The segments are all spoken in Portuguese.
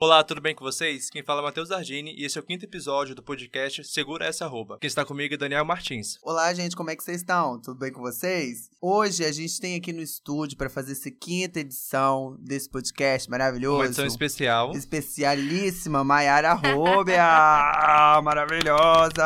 Olá, tudo bem com vocês? Quem fala é Matheus Ardini e esse é o quinto episódio do podcast Segura Essa Arroba. Quem está comigo é Daniel Martins. Olá, gente, como é que vocês estão? Tudo bem com vocês? Hoje a gente tem aqui no estúdio para fazer essa quinta edição desse podcast maravilhoso. Uma edição especial. Especialíssima, Maiara Rubia! maravilhosa!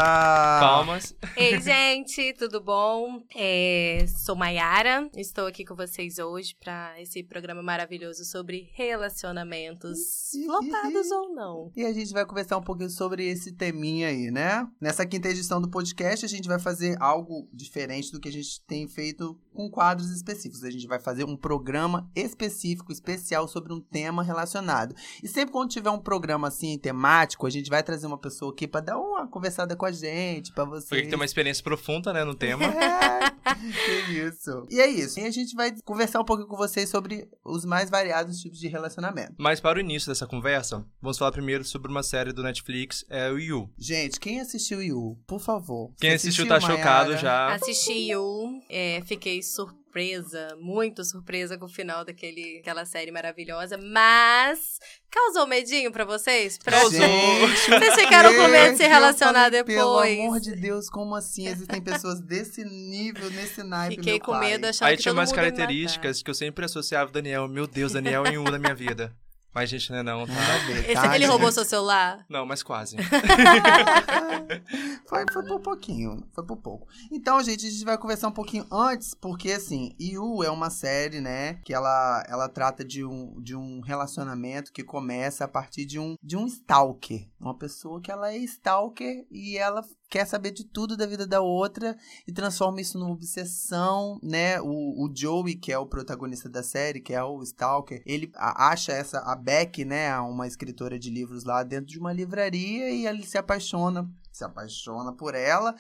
Palmas. Ei, gente, tudo bom? É, sou Maiara, estou aqui com vocês hoje para esse programa maravilhoso sobre relacionamentos flopados ou não. E a gente vai conversar um pouquinho sobre esse teminha aí, né? Nessa quinta edição do podcast, a gente vai fazer algo diferente do que a gente tem feito com quadros específicos. A gente vai fazer um programa específico, especial sobre um tema relacionado. E sempre quando tiver um programa assim temático, a gente vai trazer uma pessoa aqui para dar uma conversada com a gente, para você. Porque tem uma experiência profunda, né, no tema. É, que isso. E é isso. E a gente vai conversar um pouquinho com vocês sobre os mais variados tipos de relacionamento. Mas para o início dessa conversa, vamos falar primeiro sobre uma série do Netflix, é o You. Gente, quem assistiu You? Por favor. Quem Você assistiu tá Mayara? chocado já. Assisti You, é, fiquei surpresa, muito surpresa com o final daquele, daquela série maravilhosa, mas causou medinho pra vocês? Pra... Causou. Gente, Vocês ficaram com medo de se relacionar falei, Pelo depois. amor de Deus, como assim? Existem pessoas desse nível, nesse naipe, Fiquei meu com pai. medo, achando Aí que tinha todo umas características que eu sempre associava o Daniel. Meu Deus, Daniel em um na minha vida. Mas, gente, não é não, tá? Nada a ver, matar. Esse, tá, ele gente? roubou seu celular? Não, mas quase. foi, foi por pouquinho, foi por pouco. Então, gente, a gente vai conversar um pouquinho antes, porque assim, You é uma série, né, que ela, ela trata de um, de um relacionamento que começa a partir de um, de um stalker. Uma pessoa que ela é stalker e ela quer saber de tudo da vida da outra e transforma isso numa obsessão, né? O, o Joey, que é o protagonista da série, que é o Stalker, ele acha essa, a Beck, né, uma escritora de livros lá dentro de uma livraria e ele se apaixona se apaixona por ela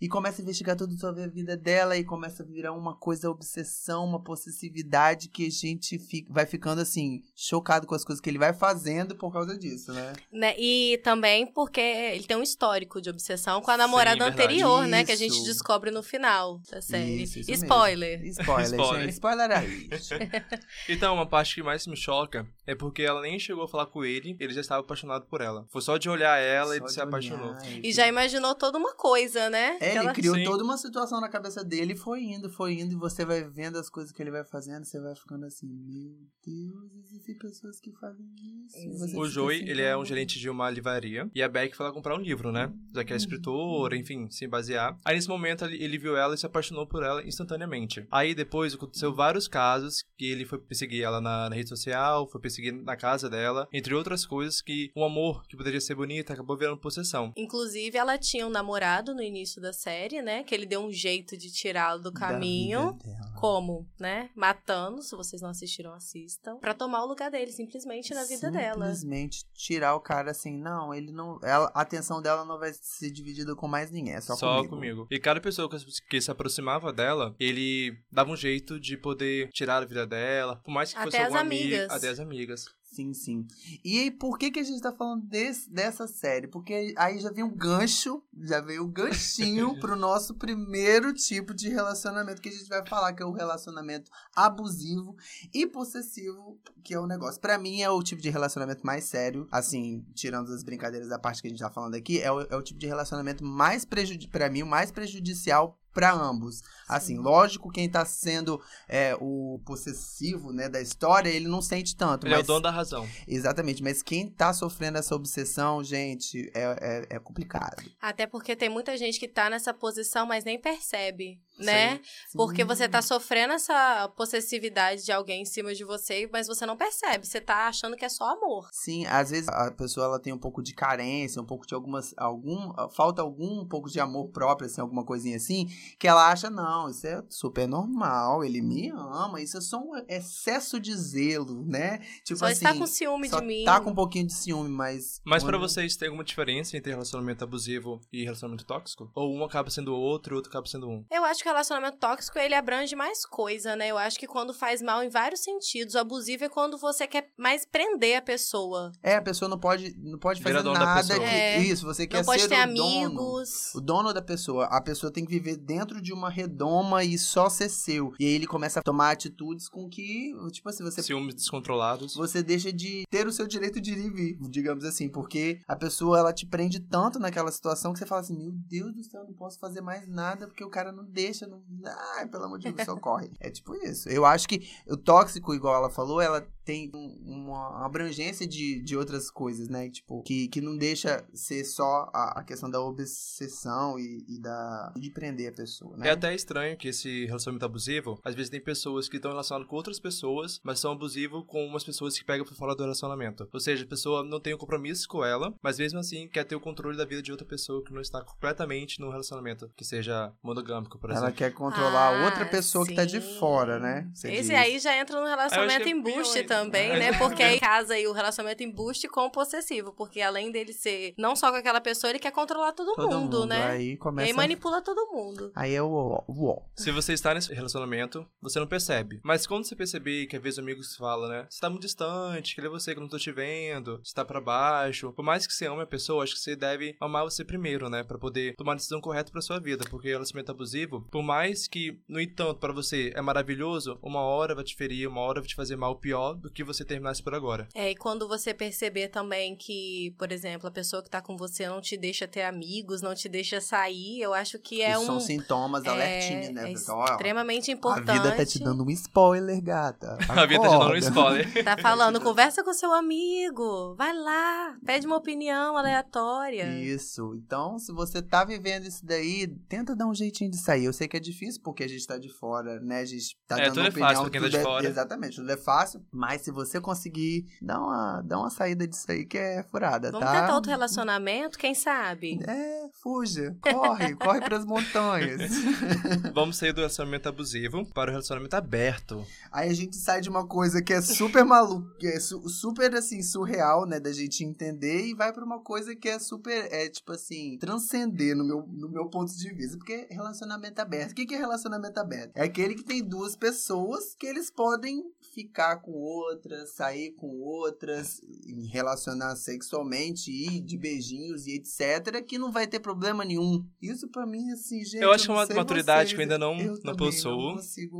e começa a investigar tudo sobre a vida dela e começa a virar uma coisa obsessão, uma possessividade que a gente fica, vai ficando assim, chocado com as coisas que ele vai fazendo por causa disso, né? Né, E também porque ele tem um histórico de obsessão com a Sim, namorada verdade. anterior, né? Que a gente Isso. descobre no final da série. Isso, isso. Spoiler. Spoiler, Spoiler. gente. Spoiler aí. Então, uma parte que mais me choca é porque ela nem chegou a falar com ele, ele já estava apaixonado por ela. Foi só de olhar ela, Só se apaixonou. olhar E já imaginou toda uma coisa, né? É, ele ela- criou Sim. toda uma situação na cabeça dele e foi indo, foi indo, e você vai vendo as coisas que ele vai fazendo, você vai ficando assim, meu Deus, existem pessoas que fazem isso. O Joey, assim, ele é um gerente de uma livraria. E a Beck foi lá comprar um livro, né? Já que é escritora, enfim, se basear. Aí nesse momento ele ele viu ela e se apaixonou por ela instantaneamente. Aí depois aconteceu vários casos que ele foi perseguir ela na, na rede social, foi perseguir na casa dela, entre outras coisas que um amor que poderia ser bonito acabou virando possessão. Inclusive, ela tinha um namorado no início da série, né? Que ele deu um jeito de tirá-lo do caminho. Como, né? Matando, se vocês não assistiram, assistam. Pra tomar o lugar dele, simplesmente na vida dela. Simplesmente tirar o cara assim, não, ele não. Ela, a atenção dela não vai ser dividida com mais ninguém, é só, comigo. E cada pessoa que, se aproximava dela, ele dava um jeito de poder tirar a vida dela, por mais que fosse Até as alguma amiga, amigas. até as amigas. Sim, sim. E aí, por que, que a gente tá falando desse, dessa série? Porque aí já vem um gancho, já veio o ganchinho pro nosso primeiro tipo de relacionamento que a gente vai falar, que é o relacionamento abusivo e possessivo, que é o negócio. Pra mim, é o tipo de relacionamento mais sério, assim, tirando as brincadeiras da parte que a gente tá falando aqui, é o, é o tipo de relacionamento mais prejudicial, pra mim, o mais prejudicial pra ambos. Assim, lógico, quem tá sendo é, o possessivo, né, da história, ele não sente tanto. Ele é o mas- dono da razão. Exatamente, mas quem tá sofrendo essa obsessão, gente, é, é, é complicado. Até porque tem muita gente que tá nessa posição, mas nem percebe, né? Sim. Porque você tá sofrendo essa possessividade de alguém em cima de você, mas você não percebe. Você tá achando que é só amor. Sim, às vezes a pessoa ela tem um pouco de carência, um pouco de algumas. algum Falta algum pouco de amor próprio, assim, alguma coisinha assim, que ela acha, não, isso é super normal, ele me ama, isso é só um excesso de zelo, né? Tipo só assim. está com ciúme só de mim. Tá com um pouquinho de ciúme, mas. Mas pra quando- vocês tem alguma diferença entre relacionamento abusivo e relacionamento tóxico? Ou um acaba sendo o outro e o outro acaba sendo um? Eu acho que relacionamento tóxico, ele abrange mais coisa, né? Eu acho que quando faz mal em vários sentidos. O abusivo é quando você quer mais prender a pessoa. É, a pessoa não pode, não pode fazer dono da nada que... É. Isso, você quer Não pode ser ter o dono. amigos. O dono da pessoa. A pessoa tem que viver dentro de uma redoma e só ser seu. E aí ele começa a tomar atitudes com que, tipo assim, você Ciúmes descontrolados. você deixa de ter o seu direito de ir e vir, digamos assim, porque a pessoa ela te prende tanto naquela situação que você fala assim: "Meu Deus do céu, eu não posso fazer mais nada porque o cara não deixa, não, ai, pelo amor de Deus, socorre". é tipo isso. Eu acho que o tóxico, igual ela falou, ela tem um- uma abrangência de, de outras coisas, né? Tipo, que, que não deixa ser só a, a questão da obsessão e, e da de prender a pessoa, né? É até estranho que esse relacionamento abusivo, às vezes tem pessoas que estão relacionadas com outras pessoas, mas são abusivos com umas pessoas que pegam por fora do relacionamento. Ou seja, a pessoa não tem um compromisso com ela, mas mesmo assim quer ter o controle da vida de outra pessoa que não está completamente no relacionamento, que seja monogâmico, por Ela exemplo. quer controlar Ah, outra pessoa que tá de sim. fora, né? Você Esse diz. aí já entra no relacionamento é embuste ainda. Também, É. né? Porque aí casa aí o relacionamento embuste com o possessivo. Porque além dele ser não só com aquela pessoa, ele quer controlar todo, Todo mundo, né? Aí E começa. aí manipula todo mundo. Aí é o. Se você está nesse relacionamento, você não percebe. Mas quando você perceber que às vezes amigos falam, né? Você tá muito distante, que é você que eu não tô te vendo, você tá pra baixo. Por mais que você ame a pessoa, acho que você deve amar você primeiro, né? Pra poder tomar a decisão correta pra sua vida. Porque relacionamento abusivo, por mais que, no entanto, pra você é maravilhoso, uma hora vai te ferir, uma hora vai te fazer mal pior do que você terminasse por agora. É, e quando você perceber também que, por exemplo, a pessoa que tá com você não te deixa ter amigos, não te deixa sair, eu acho que é Isso um. são sintomas é, alertinhos, né? é extremamente a importante. vida tá te dando um spoiler, gata. A vida tá te dando um Acorda. spoiler. Tá falando, conversa com seu amigo, vai lá, pede uma opinião aleatória. Isso. Então, se você tá vivendo isso daí, tenta dar um jeitinho de sair. Eu sei que é difícil porque a gente tá de fora, né? A gente tá É, dando tudo é opinião. fácil pra quem tá tudo de é- fora. Exatamente, tudo é fácil. Mas se você conseguir, dá uma, dá uma saída disso aí que é furada, Vamos tá? tentar outro relacionamento, quem sabe? É, fuja, corre, corre pras montanhas. Vamos sair do relacionamento abusivo para o relacionamento aberto. Aí a gente sai de uma coisa que é super maluca, que é su- super assim, surreal, né, da gente entender e vai pra uma coisa que é super, é tipo assim, transcender no meu, no meu ponto de vista, porque relacionamento aberto. O que que é relacionamento aberto? É aquele que tem duas pessoas que eles podem ficar com outras, sair com outras, relacionar sexualmente e de beijinhos e etc, que não vai ter problema nenhum. Isso pra mim assim, gente, Eu acho que é não uma sei maturidade vocês, que eu ainda não- eu não possuo.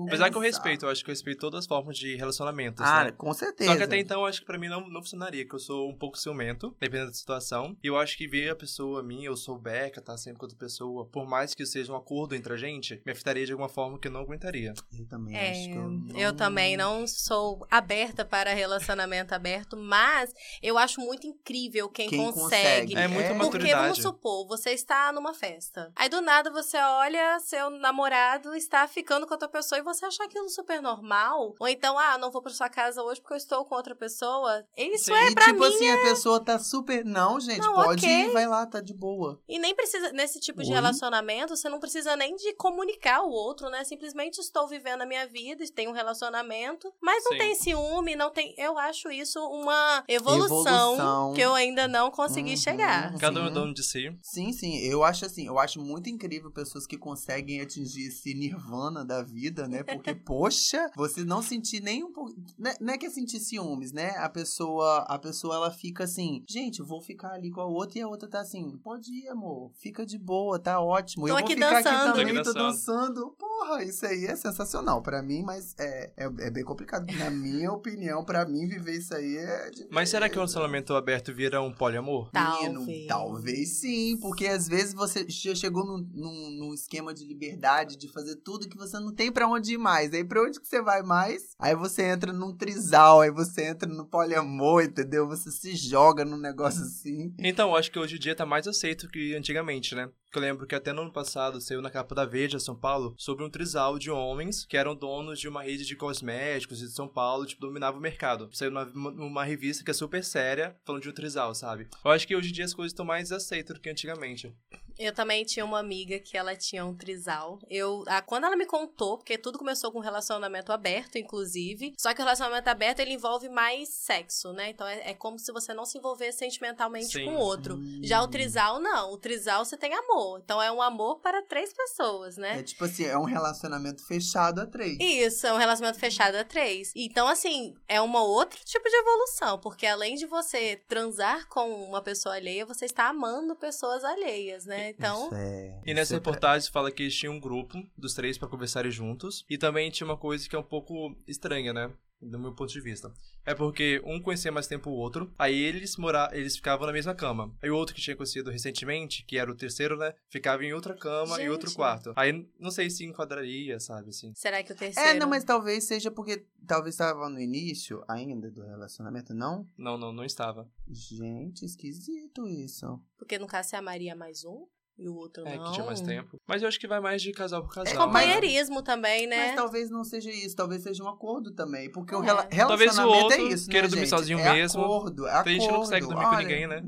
Apesar que eu respeito, eu acho que eu respeito todas as formas de relacionamentos, Ah, né? com certeza. Só que até então, eu acho que pra mim não, não funcionaria, que eu sou um pouco ciumento, dependendo da situação. E eu acho que ver a pessoa, mim, eu souber que tá sempre com outra pessoa, por mais que seja um acordo entre a gente, me afetaria de alguma forma que eu não aguentaria. Eu também É, acho que eu, não... eu também não sou aberta para relacionamento aberto, mas eu acho muito incrível quem, Quem consegue. consegue. É muita É. Porque vamos supor, você está numa festa. Aí do nada você olha, seu namorado está ficando com outra pessoa e você acha aquilo super normal. Ou então, ah, não vou pra sua casa hoje porque eu estou com outra pessoa. Isso Sim. é pra tipo mim. assim, a pessoa tá super. Não, gente, Não, pode ok. ir, vai lá, tá de boa. E nem precisa, nesse tipo de Oi? relacionamento, você não precisa nem de comunicar o outro, né? Simplesmente estou vivendo a minha vida, tenho um relacionamento, mas não Sim. tem ciúme, não tem. Eu acho isso uma evolução, Evolução. que eu ainda não consegui Uhum. chegar. Cada um é dono de si. Sim, sim, eu acho assim, eu acho muito incrível pessoas que conseguem atingir esse nirvana da vida, né? Porque, poxa, você não sentir nem um pouco. né- Não é que é sentir ciúmes, né? A pessoa, a pessoa ela fica assim, gente, eu vou ficar ali com a outra e a outra tá assim, pode ir, amor, fica de boa, tá ótimo. Tô eu aqui vou ficar dançando. aqui Tô também, aqui tô dançando. dançando. Porra, isso aí é sensacional pra mim, mas é, é, é bem complicado. Na minha opinião, pra mim, viver isso aí é. de- Mas será que o relacionamento aberto vira um poliamor? Menino, Talvez. talvez sim, porque às vezes você já chegou num, num, num esquema de liberdade, de fazer tudo que você não tem pra onde ir mais. Aí pra onde que você vai mais? Aí você entra num trisal, aí você entra no poliamor, entendeu? Você se joga num negócio assim. Então, eu acho que hoje em dia tá mais aceito que antigamente, né? Que eu lembro que até no ano passado saiu na capa da Veja São Paulo sobre um trisal de homens que eram donos de uma rede de cosméticos de São Paulo, tipo, dominava o mercado. Saiu numa, numa revista que é super séria, falando de um trisal, sabe? Eu acho que hoje em dia as coisas estão mais aceitas do que antigamente. Eu também tinha uma amiga que ela tinha um trisal. Eu, ah, quando ela me contou, porque tudo começou com um relacionamento aberto, inclusive. Só que o relacionamento aberto ele envolve mais sexo, né? Então é, é como se você não se envolvesse sentimentalmente Sim. com o outro. Hum. Já o trisal, não. O trisal você tem amor. Então é um amor para três pessoas, né? É tipo assim, é um relacionamento fechado a três. Isso, é um relacionamento fechado a três. Então, assim, é uma outro tipo de evolução, porque além de você transar com uma pessoa alheia, você está amando pessoas alheias, né? Então, Isso é- E nessa é- reportagem fala que eles tinham um grupo dos três pra conversarem juntos. E também tinha uma coisa que é um pouco estranha, né? Do meu ponto de vista. É porque um conhecia mais tempo o outro, aí eles mora... eles ficavam na mesma cama. Aí o outro que tinha conhecido recentemente, que era o terceiro, né? Ficava em outra cama e outro quarto. Aí não sei se enquadraria, sabe, assim. será que o terceiro. É, não, mas talvez seja porque talvez estava no início ainda do relacionamento, não? Não, não, não estava. Gente, esquisito isso. Porque no caso você amaria mais um e o outro É, não. que tinha mais tempo. Mas eu acho que vai mais de casal por casal. É, né? Companheirismo também, né? Mas talvez não seja isso, talvez seja um acordo também. Porque o É. rela- Talvez o relacionamento outro é isso, queira né, dormir gente? sozinho é mesmo. Acordo, é A gente não consegue acordo. dormir com Olha, ninguém, né?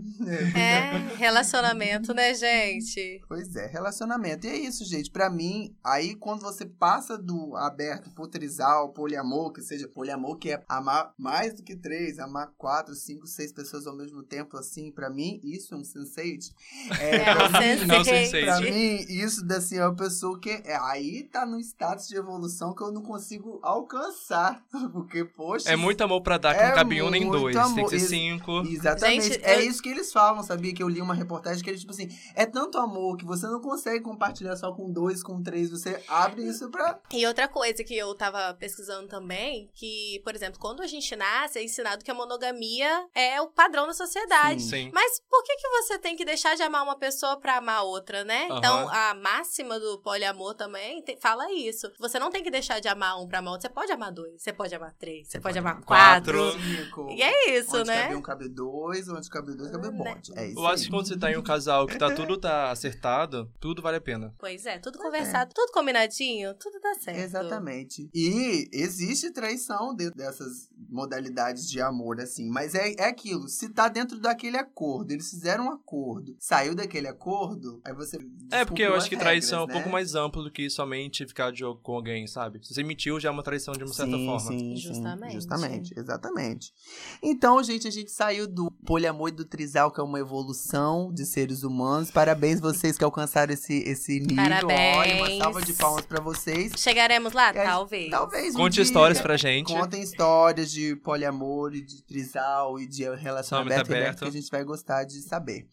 É, relacionamento, né, gente? Pois é, relacionamento. E é isso, gente. Pra mim, aí quando você passa do aberto pro trisal, poliamor, que seja poliamor, que é amar mais do que três, amar quatro, cinco, seis pessoas ao mesmo tempo, assim, pra mim, isso é um sensate. É, É um mim, sensate. É um sensate. Pra mim, isso assim, é uma pessoa que é, aí tá num status de evolução que eu não consigo alcançar. Porque, poxa. É muito amor pra dar que É não cabe um nem dois. Tem amor. que ser Ex- cinco. Exatamente. Gente, é eu- isso que eles falam, sabia? Que eu li uma reportagem que eles, tipo assim, é tanto amor que você não consegue compartilhar só com dois, com três. Você abre isso pra. E outra coisa que eu tava pesquisando também, que, por exemplo, quando a gente nasce, é ensinado que a monogamia é o padrão da sociedade. Sim. Mas por que, que você tem que deixar de amar uma pessoa pra amar outra, né? Aham. Então, a máxima do poliamor também te- fala isso. Você não tem que deixar de amar um pra amar outro. Você pode amar dois, você pode amar três, você, pode, amar quatro. Cinco. E é isso, onde né? cabe um, cabe dois, onde cabe dois, cabe um Né? monte. É isso. Eu acho aí. que quando você tá em um casal que tá tudo tá acertado, tudo vale a pena. Pois é, tudo conversado, tudo combinadinho, tudo dá certo. Exatamente. E existe traição dentro dessas modalidades de amor, assim. Mas é, é aquilo. Se tá dentro daquele acordo, eles fizeram um acordo, saiu daquele acordo, aí você. É, porque eu acho que traição é um regras, né? pouco mais amplo do que somente ficar de jogo com alguém, sabe? Se você mentiu, já é uma traição de uma certa sim, forma. Sim, sim, Justamente. Justamente, exatamente. Então, gente, a gente saiu do poliamor e do trisal, que é uma evolução de seres humanos. Parabéns vocês que alcançaram esse, esse nível. Parabéns. Olha, uma salva de palmas pra vocês. Chegaremos lá? É, Talvez. Talvez um Conte dia- histórias pra gente. Contem histórias de poliamor e de trisal e de relacionamento Relacionamento aberto aberto. que a gente vai gostar de saber.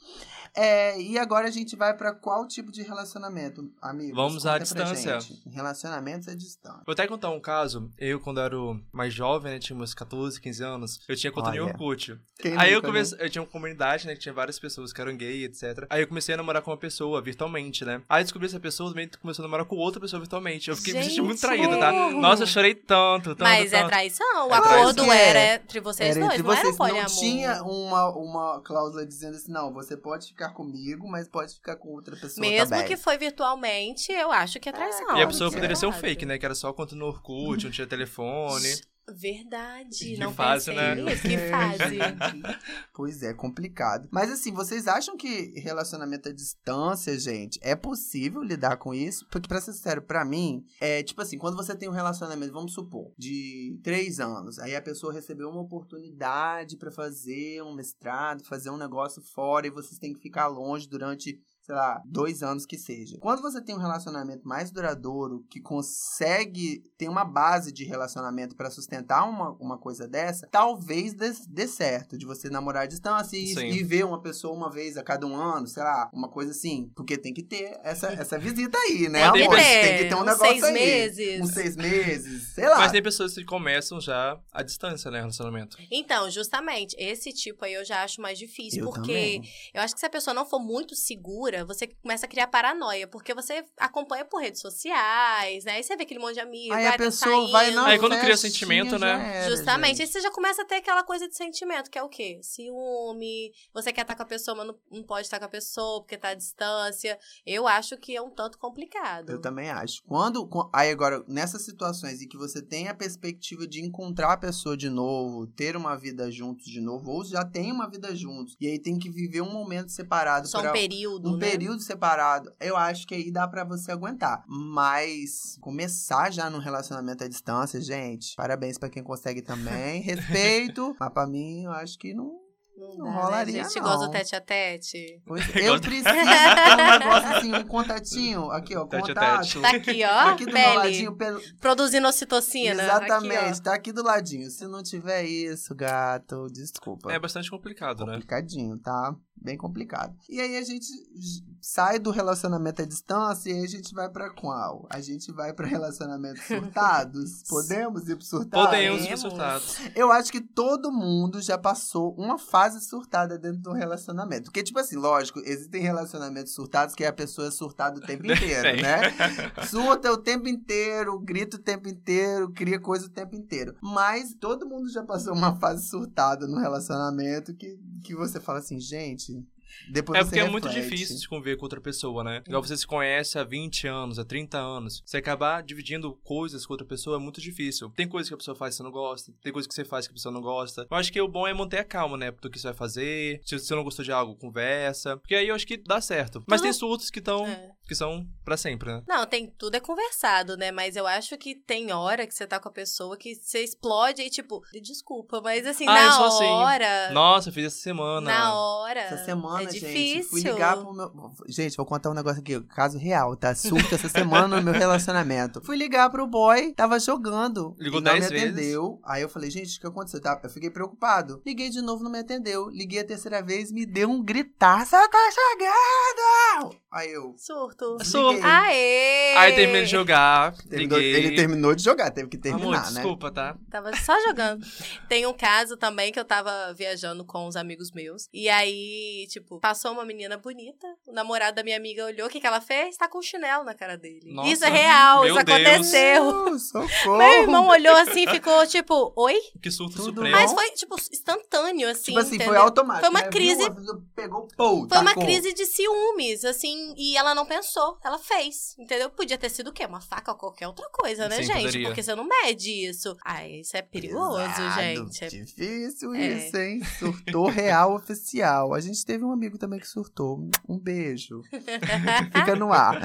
É, e agora a gente vai pra qual tipo de relacionamento, amigos? Vamos à Conta distância. gente. Relacionamentos à distância. Vou até contar um caso. Eu, quando era mais jovem, né, tinha uns 14, 15 anos, eu tinha conta no Olha. Orkut. Quem Aí eu né? comecei, eu tinha uma comunidade, né, que tinha várias pessoas que eram gay, etc. Aí eu comecei a namorar com uma pessoa virtualmente, né? Aí descobri essa pessoa também começou a namorar com outra pessoa virtualmente. Eu fiquei me sentindo muito Gente! traído, tá? Nossa, eu chorei tanto, tanto, Mas é tanto. traição. O É acordo traição. era entre vocês Era dois, entre não era um vocês, não poliamor. tinha uma, uma cláusula dizendo assim, não, você pode ficar comigo, mas pode ficar com outra pessoa Mesmo também. que foi virtualmente, eu acho que é traição. E a pessoa que poderia ser um fake, né? Que era só conta no Orkut, não tinha telefone. Verdade, Que não fase, pensei né? nisso. Que fase. Pois é, complicado. Mas assim, vocês acham que relacionamento à distância, gente, é possível lidar com isso? Porque, pra ser sincero, pra mim, é tipo assim, quando você tem um relacionamento, vamos supor, de três anos, aí a pessoa recebeu uma oportunidade pra fazer um mestrado, fazer um negócio fora, e vocês têm que ficar longe durante sei lá, dois anos que seja. Quando você tem um relacionamento mais duradouro, que consegue ter uma base de relacionamento pra sustentar uma, uma coisa dessa, talvez dê, dê certo de você namorar à distância e, Sim. e ver uma pessoa uma vez a cada um ano, sei lá, uma coisa assim. Porque tem que ter essa, essa visita aí, né, amor? Tem que ter um negócio seis aí. meses. Uns seis meses, sei lá. Mas tem pessoas que começam já à distância, né? Relacionamento. Então, justamente, esse tipo aí eu já acho mais difícil. Eu porque também. eu acho que se a pessoa não for muito segura, você começa a criar paranoia. Porque você acompanha por redes sociais, né? Aí você vê aquele monte de amigos, Aí vai a tá pessoa vai saindo. na Aí quando cria sentimento, né? era, Justamente. Aí gente. você já começa a ter aquela coisa de sentimento, que é o quê? Ciúme, você quer estar com a pessoa, mas não, não pode estar com a pessoa porque tá à distância. Eu acho que é um tanto complicado. Eu também acho. Quando. quan- Aí agora, nessas situações em que você tem a perspectiva de encontrar a pessoa de novo, ter uma vida juntos de novo, ou já tem uma vida juntos, e aí tem que viver um momento separado Só um período, um né? Período separado, eu acho que aí dá pra você aguentar. Mas começar já num relacionamento à distância, gente, parabéns pra quem consegue também. Respeito, mas pra mim, eu acho que não. Não, Não dá, né, rolaria, gente? não. Gosta do tete a tete. Pois, eu preciso de um negócio assim, um contatinho. Aqui, ó, Tete a contato. tete. Tá aqui, ó. Tá aqui do meu pele. ladinho, pelo, Produzindo ocitocina. Exatamente, Aqui, tá aqui do ladinho. Se não tiver isso, gato, desculpa. É bastante complicado, né? complicadinho, tá? Bem complicado. E aí a gente sai do relacionamento à distância e aí a gente vai pra qual? A gente vai pra relacionamentos surtados? Podemos ir pro surtado? Podemos ser Podemos. surtados. Eu acho que todo mundo já passou uma fase surtada dentro do relacionamento. Porque, tipo assim, lógico, existem relacionamentos surtados que a pessoa é surtada o tempo inteiro, né? Surta o tempo inteiro, grita o tempo inteiro, cria coisa o tempo inteiro. Mas todo mundo já passou uma fase surtada no relacionamento que, que você fala assim, gente. Depois É porque é muito difícil de conviver com outra pessoa, né? Igual você se conhece há 20 anos, há 30 anos. Você acabar dividindo coisas com outra pessoa é muito difícil. Tem coisas que a pessoa faz que você não gosta, tem coisas que você faz que a pessoa não gosta. Eu acho que o bom é manter a calma, né? Do que você vai fazer. Se você não gostou de algo, conversa. Porque aí eu acho que dá certo. Mas Tudo- tem surtos que estão. É. que são pra sempre, né? Não, tem tudo é conversado, né? Mas eu acho que tem hora que você tá com a pessoa que você explode e tipo, desculpa, mas assim, Ah, eu na sou assim. hora. Nossa, eu fiz essa semana. Na hora. Essa semana, é gente, difícil. fui ligar pro meu. Gente, vou contar um negócio aqui, caso real, tá? Surto essa semana no meu relacionamento. Fui ligar pro boy, tava jogando. Ligou e não me 10 vezes? atendeu. Aí eu falei, gente, o que aconteceu? Tá? Eu fiquei preocupado. Liguei de novo, não me atendeu. Liguei a terceira vez, me deu um gritar. Você tá chegando! Aí eu. Surto. Surto. Aê! Aí terminei de jogar, Terminou- liguei. ele terminou de jogar, teve que terminar, Amor, né? desculpa, tá? Tava só jogando. Tem um caso também que eu tava viajando com os amigos meus. E aí, tipo, passou uma menina bonita. O namorado da minha amiga olhou. O que, que ela fez? Tá com um chinelo na cara dele. Nossa. isso é real, Meu isso Deus. aconteceu. Socorro! Meu irmão olhou assim e ficou tipo, oi? Que surto Tudo supremo. Mas foi, tipo, instantâneo, assim. Tipo assim, entendeu? foi automático. Foi uma né? crise- Viu, pegou, pô, Foi uma tacou. crise de ciúmes, assim, e ela não pensou, ela fez, entendeu? Podia ter sido o quê? Uma faca ou qualquer outra coisa, né, Sim, gente? poderia. Porque você não mede isso. Ah, isso é perigoso, Pesado. gente. É- Difícil É. isso, hein? Surtou real oficial. A gente teve um amigo também que surtou. Um beijo. Fica no ar.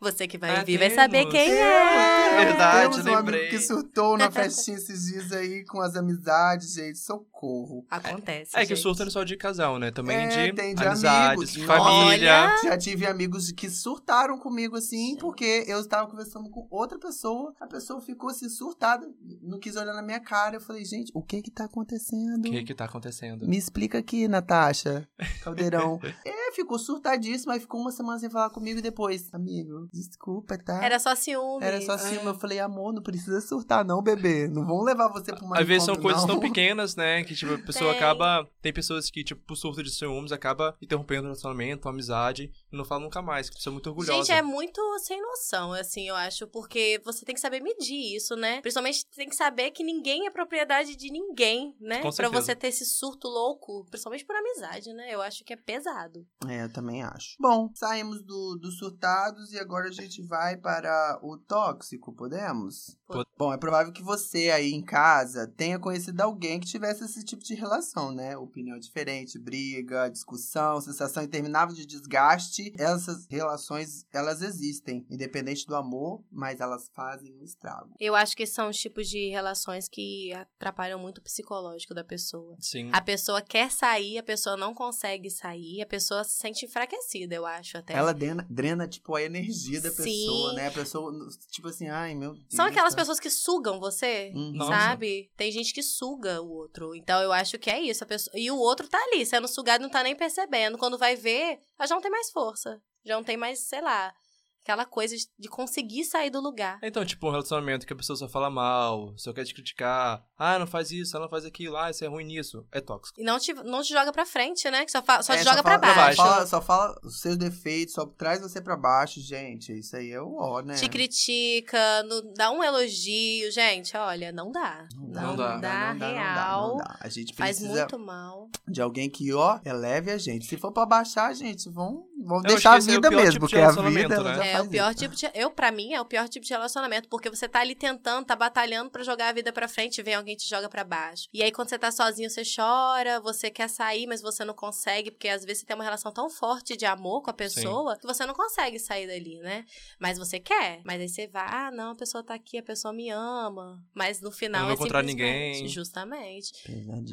Você que vai Ah, ouvir vai saber quem Temos, é. Verdade, Temos um amigo lembrei. que surtou na festinha esses dias aí com as amizades, gente. Socorro. Acontece. É que o gente. surto não é só de casal, né? Também É, de, tem de amizades, amigos. família. Olha. Já tive amigos que surtaram comigo assim, porque eu estava conversando com outra pessoa, a pessoa ficou assim surtada, não quis olhar na minha cara. Eu falei, gente, o que que tá acontecendo? O que que tá acontecendo? Me explica aqui, Natasha. Caldeirão. é, ficou surtadíssimo, aí ficou uma semana sem falar comigo e depois. Amigo, desculpa, tá? Era só ciúme. Era só assim, eu falei, amor, não precisa surtar, não, bebê. Não vão levar você pra uma Às vezes são encontro, coisas não. tão pequenas, né? Que, tipo, a pessoa Tem. acaba. Tem pessoas que, tipo, por surto de ciúmes, acaba interrompendo o relacionamento, a amizade, não fala nunca mais. Que pessoa muito orgulhosa. Gente, é muito sem noção, assim, eu acho, porque você tem que saber medir isso, né? Principalmente tem que saber que ninguém é propriedade de ninguém, né? Com Pra certeza. você ter esse surto louco, principalmente por amizade, né? Eu acho que é pesado. É, eu também acho. Bom, saímos do, dos surtados e agora a gente vai para o tóxico, podemos? Pod- Bom, é provável que você aí em casa tenha conhecido alguém que tivesse esse tipo de relação, né? Opinião diferente, briga, discussão, sensação interminável de desgaste. Essas relações, elas existem, independente do amor, mas elas fazem um estrago. Eu acho que são os tipos de relações que atrapalham muito o psicológico da pessoa. Sim. A pessoa quer sair, a pessoa não consegue sair, a pessoa se sente enfraquecida, eu acho até. Ela drena, drena, tipo, a energia da Sim. pessoa, né? A pessoa, tipo assim, ai, meu Deus. São aquelas tá- pessoas que sugam você, Uhum. Nossa. sabe? Tem gente que suga o outro. Então eu acho que é isso. A pessoa... E o outro tá ali, sendo sugado e não tá nem percebendo. Quando vai ver, já não tem mais força. Já não tem mais, sei lá, aquela coisa de- conseguir sair do lugar. Então, tipo, um relacionamento que a pessoa só fala mal, só quer te criticar. Ah, não faz isso, ela não faz aquilo, ah, você é ruim nisso. É tóxico. E não te, não te joga pra frente, né? Que só, fa- só É, te joga fala- pra baixo. Só fala, só fala os seus defeitos, só traz você pra baixo, gente. Isso aí é o ó, né? Te critica, no- dá um elogio. Gente, olha, não dá. Não dá. não dá, dá, não dá, real. não dá. A gente Faz muito mal. de alguém que, ó, eleve a gente. Se for pra baixar, gente, vão vamos Eu deixar a que é vida pior mesmo, tipo de porque a vida né? É o pior isso. tipo de. Eu, pra mim, é o pior tipo de relacionamento, porque você tá ali tentando, tá batalhando pra jogar a vida pra frente, vem alguém te joga pra baixo. E aí, quando você tá sozinho, você chora, você quer sair, mas você não consegue, porque às vezes você tem uma relação tão forte de amor com a pessoa que você não consegue sair dali, né? Mas você quer. Mas aí você vai, ah, não, a pessoa tá aqui, a pessoa me ama. Mas no final Eu não vou é encontrar ninguém. Justamente.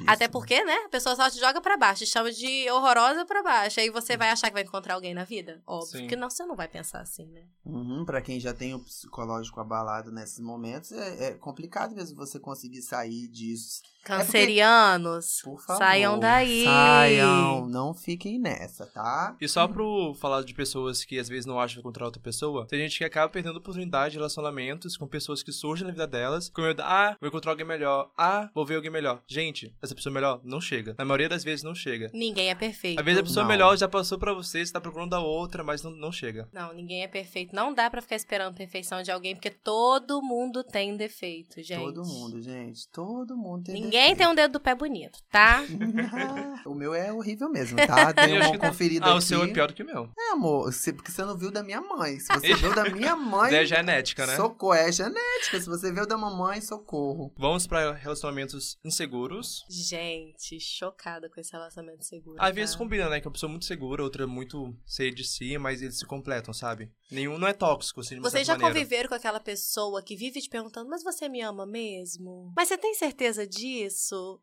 Até porque, né? A pessoa só te joga pra baixo, te chama de horrorosa pra baixo. Aí você vai achar que vai encontrar alguém na vida? Óbvio Sim. que não, você não vai pensar assim, né? Uhum, pra quem já tem o psicológico abalado nesses momentos, é, é complicado mesmo você conseguir sair disso. Cancerianos, Por favor. saiam daí. Saiam, não fiquem nessa, tá? E só pro falar de pessoas que às vezes não acham que encontrar outra pessoa, tem gente que acaba perdendo oportunidade de relacionamentos com pessoas que surgem na vida delas, com medo, ah, vou encontrar alguém melhor, ah, vou ver alguém melhor. Gente, essa pessoa melhor não chega. Na maioria das vezes não chega. Ninguém é perfeito. Às vezes a pessoa Não. melhor já passou pra você, você tá procurando a outra, mas não, não chega. Não, ninguém é perfeito. Não dá pra ficar esperando perfeição de alguém, porque todo mundo tem defeito, gente. Todo mundo, gente. Todo mundo tem Ninguém tem um dedo do pé bonito, tá? o meu é horrível mesmo, tá? Dei uma que- conferida Ah, aqui. o seu é pior do que o meu. É, amor, se- porque você não viu da minha mãe. Se você viu da minha mãe, É genética, né? socorro. É genética. Se você viu da mamãe, socorro. Vamos pra relacionamentos inseguros. Gente, chocada com esse relacionamento seguro. Às vezes tá? combina, né? Que uma pessoa muito segura, outra muito cheia de si, mas eles se completam, sabe? Nenhum não é tóxico, assim, de Vocês já maneira. conviveram com aquela pessoa que vive te perguntando, mas você me ama mesmo? Mas você tem certeza disso?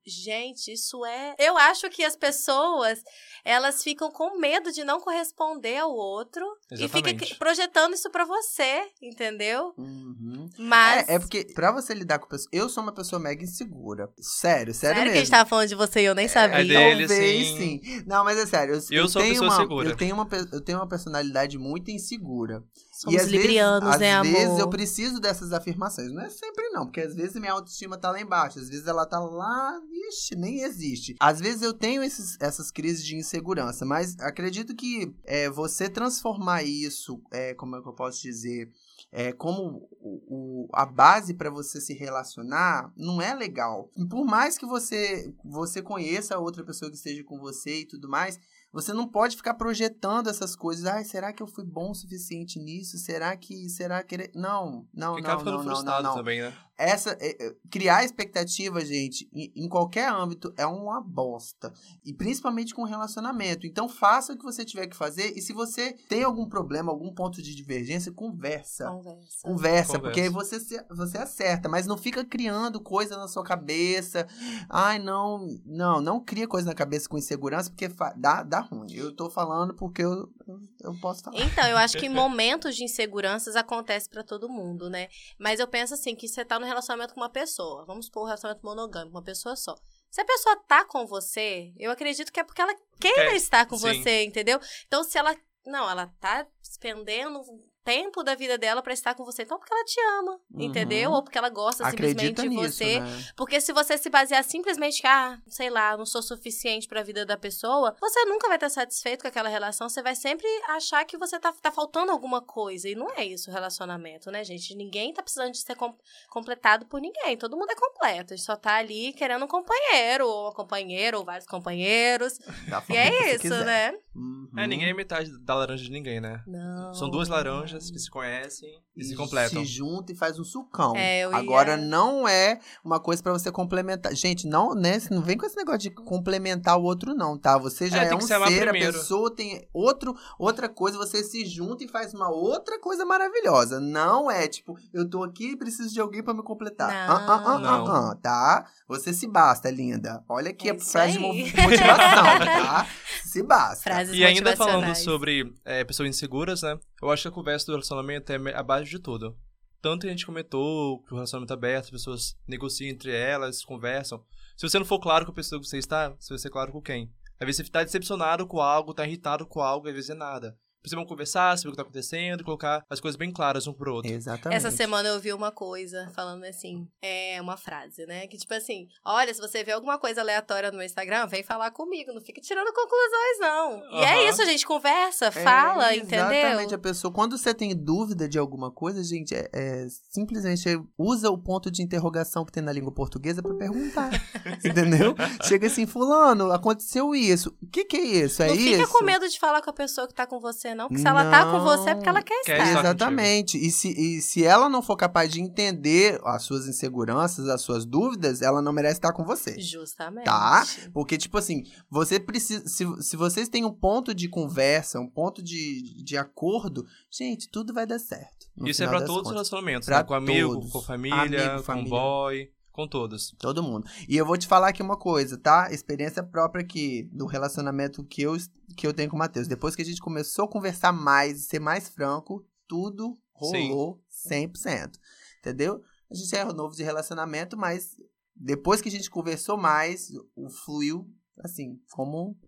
Gente, isso é. Eu acho que as pessoas, elas ficam com medo de não corresponder ao outro e fica Exatamente. projetando isso pra você, entendeu? Uhum. Mas. É, é porque, pra você lidar com pessoas. Eu sou uma pessoa mega insegura. Sério, sério, Sério que a mesmo. gente tava falando de você e eu nem sabia. É dele, Talvez sim. sim. Não, mas é sério. Eu, Eu sou uma tenho pessoa uma, segura. Eu tenho, uma, eu tenho uma personalidade muito insegura. Somos às librianos, vezes, né, às amor? vezes eu preciso dessas afirmações. Não é sempre não, porque às vezes minha autoestima tá lá embaixo, às vezes ela tá lá, ixi, nem existe. Às vezes eu tenho esses, essas crises de insegurança, mas acredito que é, você transformar isso, é, como é que eu posso dizer, é, como o, o- a base para você se relacionar, não é legal. Por mais que você, você conheça a outra pessoa que esteja com você e tudo mais, você não pode ficar projetando essas coisas. Ai, será que eu fui bom o suficiente nisso? Será que. Será que. ele-" Não, não, Porque não, ficando não, não, não, frustrado não. também, né? Essa, é, é, criar expectativa, gente, em, em qualquer âmbito é uma bosta. E principalmente com relacionamento. Então faça o que você tiver que fazer. E se você tem algum problema, algum ponto de divergência, conversa. Conversa. Conversa, porque aí Conversa. você, você acerta, mas não fica criando coisa na sua cabeça. Ai, não, não, não cria coisa na cabeça com insegurança, porque dá, dá ruim. Eu tô falando porque eu, eu, eu posso falar. Então, eu acho que momentos de inseguranças acontecem pra todo mundo, né? Mas eu penso assim, que você tá no relacionamento com uma pessoa. Vamos supor um relacionamento monogâmico, uma pessoa só. Se a pessoa tá com você, eu acredito que é porque ela queira Quer, estar com sim. você, entendeu? Então, se ela. Não, ela tá despendendo tempo da vida dela pra estar com você, então porque ela te ama, Uhum. entendeu? Ou porque ela gosta Acredita simplesmente de nisso, você. né? Porque se você se basear simplesmente que, ah, sei lá, não sou suficiente pra vida da pessoa, você nunca vai estar satisfeito com aquela relação. Você vai sempre achar que você tá, tá faltando alguma coisa. E não é isso o relacionamento, né, gente? Ninguém tá precisando de ser com- completado por ninguém. Todo mundo é completo. A gente só tá ali querendo um companheiro, ou uma companheira, ou vários companheiros. Da E é isso, né? Uhum. É, ninguém é metade da laranja de ninguém, né? Não. São duas laranjas que se conhecem e se completam. Se junta e faz um sucão. É, eu ia- Agora não é uma coisa pra você complementar. Gente, não, né? Não vem com esse negócio de complementar o outro, não, tá? Você já É, é, um ser, a pessoa tem outro, outra coisa, você se junta e faz uma outra coisa maravilhosa. Não é tipo, eu tô aqui e preciso de alguém pra me completar. Não. Ah, ah, ah, Não. ah, ah, tá? Você se basta, linda. Olha aqui É a frase de motivação, tá? Se basta. Frases E ainda falando sobre é, pessoas inseguras, né? Eu acho que a conversa do relacionamento é a base de tudo. Tanto a gente comentou que o relacionamento é aberto, as pessoas negociam entre elas, conversam. Se você não for claro com a pessoa que você está, você vai ser claro com quem. Às vezes você tá decepcionado com algo, tá irritado com algo, às vezes é nada. Vocês vão conversar, saber o que tá acontecendo, colocar as coisas bem claras um pro outro. Exatamente. Essa semana eu vi uma coisa falando assim, é uma frase, né? Que tipo assim, olha, se você vê alguma coisa aleatória no meu Instagram, vem falar comigo, não fica tirando conclusões, não. E é isso, a gente conversa, fala, É, Exatamente, entendeu? a pessoa. Quando você tem dúvida de alguma coisa, gente, é, é simplesmente usa o ponto de interrogação que tem na língua portuguesa pra perguntar. entendeu? Chega assim, fulano, aconteceu isso. O que que é isso? É não isso? fica com medo de falar com a pessoa que tá com você, não. Porque se ela tá com você é porque ela quer Quer estar. Exatamente. E se, e se ela não for capaz de entender as suas inseguranças, as suas dúvidas, ela não merece estar com você. Justamente. Tá? Porque, tipo assim, você precisa. Se, se vocês têm um ponto de conversa, um ponto de, de acordo, gente, tudo vai dar certo. Isso é das todos os relacionamentos, Pra né? Com amigo, todos. com família, Amigo, com família. boy, com todos. Todo mundo. E eu vou te falar aqui uma coisa, tá? Experiência própria aqui do relacionamento que eu, que eu tenho com o Matheus. Depois que a gente começou a conversar mais e ser mais franco, tudo rolou 100%. Entendeu? A gente é novo de relacionamento, mas depois que a gente conversou mais, o fluiu, assim, como,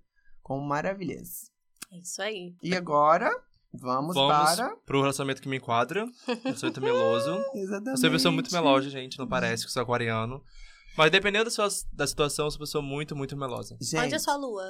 como maravilhoso. É isso aí. E agora, vamos, Vamos para... pro relacionamento que me enquadra. Eu sou muito meloso. Exatamente. Eu sou uma pessoa muito melosa, gente, não parece que sou aquariano. Mas dependendo da, sua, da situação, eu sou uma pessoa muito, muito melosa. Gente, Onde é sua lua?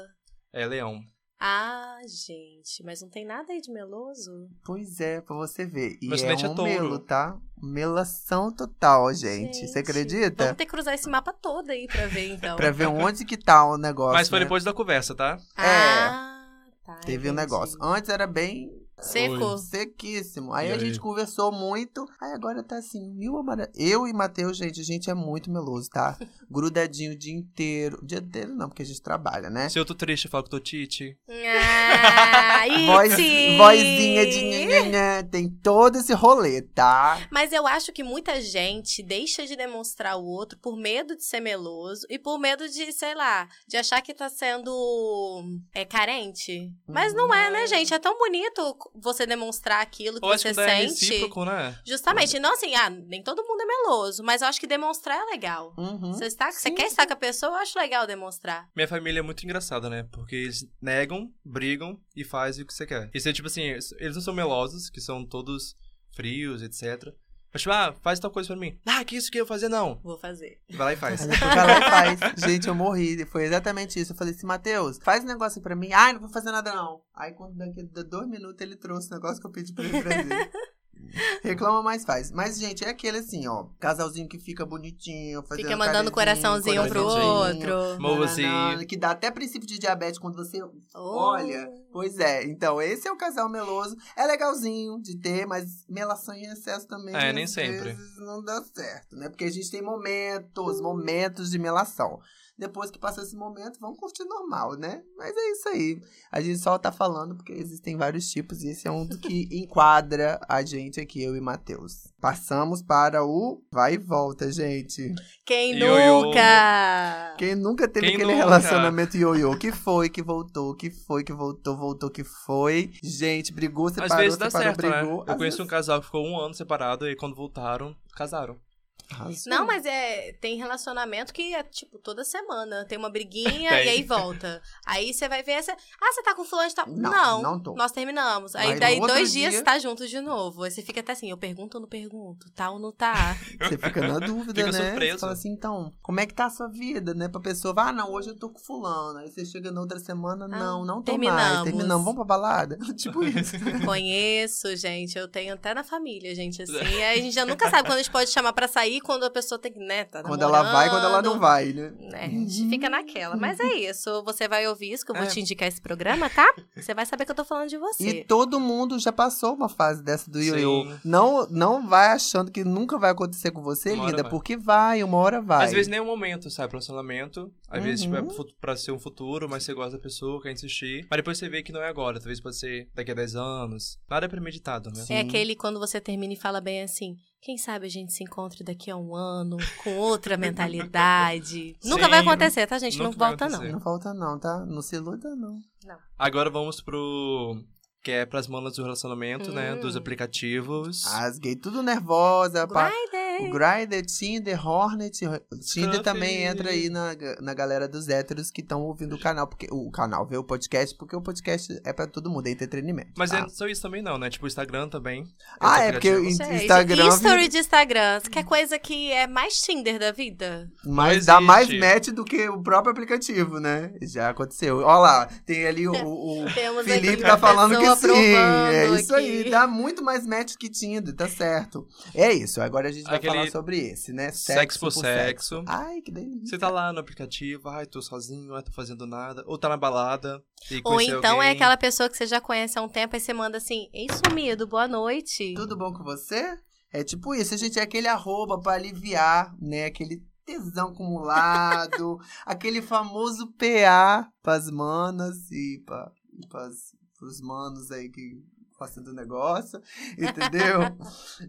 É leão. Ah, gente, mas não tem nada aí de meloso? Pois é, pra você ver. E Meu é é um touro. melo, tá? Melação total, gente. Você acredita? Vamos ter que cruzar esse mapa todo aí pra ver, então. Pra ver onde que tá o negócio. Mas foi né? depois da conversa, tá? Ah, tá. Teve um entendi. negócio. Antes era bem Seco. sequíssimo. Aí E a aí? gente conversou muito. Aí agora tá assim, mil amara... Eu e Matheus, gente, a gente é muito meloso, tá? Grudadinho o dia inteiro. O dia inteiro não, porque a gente trabalha, né? Se eu tô triste, eu falo que tô tite. Ah, Voz, vozinha de nhanhanhã. Tem todo esse rolê, tá? Mas eu acho que muita gente deixa de demonstrar o outro por medo de ser meloso e por medo de, sei lá, de achar que tá sendo é, carente. Mas não é, né, gente? É tão bonito você demonstrar aquilo que Eu acho você que é sente. recíproco, né? Justamente. Não assim, ah, nem todo mundo é meloso, mas eu acho que demonstrar é legal. Uhum. Você, está, você quer estar com a pessoa, eu acho legal demonstrar. Minha família é muito engraçada, né? Porque eles negam, brigam e fazem o que você quer. Isso é tipo assim, eles não são melosos, que são todos frios, etc. Mas tipo, ah, faz tal coisa pra mim. Ah, que isso que eu ia fazer, não. Vou fazer. Vai lá e faz. Vai lá e faz. Gente, eu morri. Foi exatamente isso. Eu falei assim, Matheus, faz um negócio pra mim. Ai, não vou fazer nada não. Aí quando daqui a dois minutos ele trouxe o negócio que eu pedi pra ele fazer. Reclama, mas faz. Mas, gente, é aquele assim, ó. Casalzinho que fica bonitinho, fazendo Fica mandando coraçãozinho pro outro. Mozinho. Que dá até princípio de diabetes quando você Oh. olha. Pois é. Então, esse é o casal meloso. É legalzinho de ter, mas melação em excesso também. É, nem às sempre. vezes, não dá certo, né? Porque a gente tem momentos, momentos de melação. Depois que passa esse momento, vamos curtir normal, né? Mas é isso aí. A gente só tá falando porque existem vários tipos e esse é um do que enquadra a gente aqui, eu e Matheus. Passamos para o vai e volta, gente. Quem nunca? Quem nunca teve Quem aquele nunca? relacionamento ioiô? Que foi, que voltou, que foi, que voltou, voltou, que foi. Gente, brigou, Às separou, vezes dá separou, certo, brigou. né? Eu Às conheço um vezes- casal que ficou um ano separado e quando voltaram, casaram. Arrasou. Não, mas é. Tem relacionamento que é tipo toda semana. Tem uma briguinha Tem. e aí volta. Aí você vai ver essa. Ah, você tá com fulano de tal. Não, Não, não tô. Nós terminamos. Aí Mas daí dois dia- dias você tá junto de novo. Aí você fica até assim, eu pergunto ou não pergunto? Tá ou não tá? Você fica na dúvida, Fica né? surpreso. Você fala assim, então, como é que tá a sua vida, né? Pra pessoa, ah, não, hoje eu tô com fulano. Aí você chega na outra semana, não, não tô mais. Ah, terminamos. Terminamos, vamos pra balada? tipo isso. Conheço, gente. Eu tenho até na família, gente, assim. Aí a gente já nunca sabe quando a gente pode chamar pra sair, quando a pessoa tem que, né, tá quando ela vai, quando ela não vai, né? É, a gente fica naquela. Mas é isso. Você vai ouvir isso, que eu vou É. te indicar esse programa, tá? Você vai saber que eu tô falando de E você. todo mundo já passou uma fase dessa do ioiô. Não, não vai achando que nunca vai acontecer com você, Uma linda, vai. porque vai, uma hora vai. Às vezes nem é o momento, sabe? Pro relacionamento. Às vezes, tipo, é Uhum. pra ser um futuro, mas você gosta da pessoa, quer insistir. Mas depois você vê que não é agora. Talvez pode ser daqui a 10 anos. Nada é premeditado, né? Sim. É aquele quando você termina e fala bem assim. Quem sabe a gente se encontre daqui a um ano, com outra mentalidade. Nunca Sim, vai acontecer, tá, gente? Não nunca volta, não. Não falta não, tá? Não se iluda, não. Agora vamos pro. Que é pras manas do relacionamento, né? Hum. Dos aplicativos. As gay tudo nervosa. Pa... Grindr. sei. Grindr, Tinder, Hornet. Tinder também entra aí na, na galera dos héteros que estão ouvindo o canal, porque o canal vê o podcast, porque o podcast é pra todo mundo, é entretenimento. Mas tá? é só isso também não, né? Tipo, o Instagram também. Ah, é porque o Instagram. E story de Instagram? Você quer coisa que é mais Tinder da vida? Mas dá mais match do que o próprio aplicativo, né? Já aconteceu. Olha lá, tem ali o, o, o Felipe aqui tá falando que sim. É isso aí. aqui. Dá muito mais match que Tinder, tá certo. É isso. Agora a gente vai Aquele falar sobre esse, né? Sexo por sexo. Ai, que delícia. Você tá lá no aplicativo, ai, tô sozinho, ai, tô fazendo nada. Ou tá na balada. E Ou então é alguém. aquela pessoa que você já conhece há um tempo e você manda assim, ei sumido, boa noite. Tudo bom com você? É tipo isso, a gente é aquele arroba pra aliviar, né? Aquele tesão acumulado, aquele famoso PA pras manas e, pra, e pras, pros manos aí que fazendo negócio, entendeu?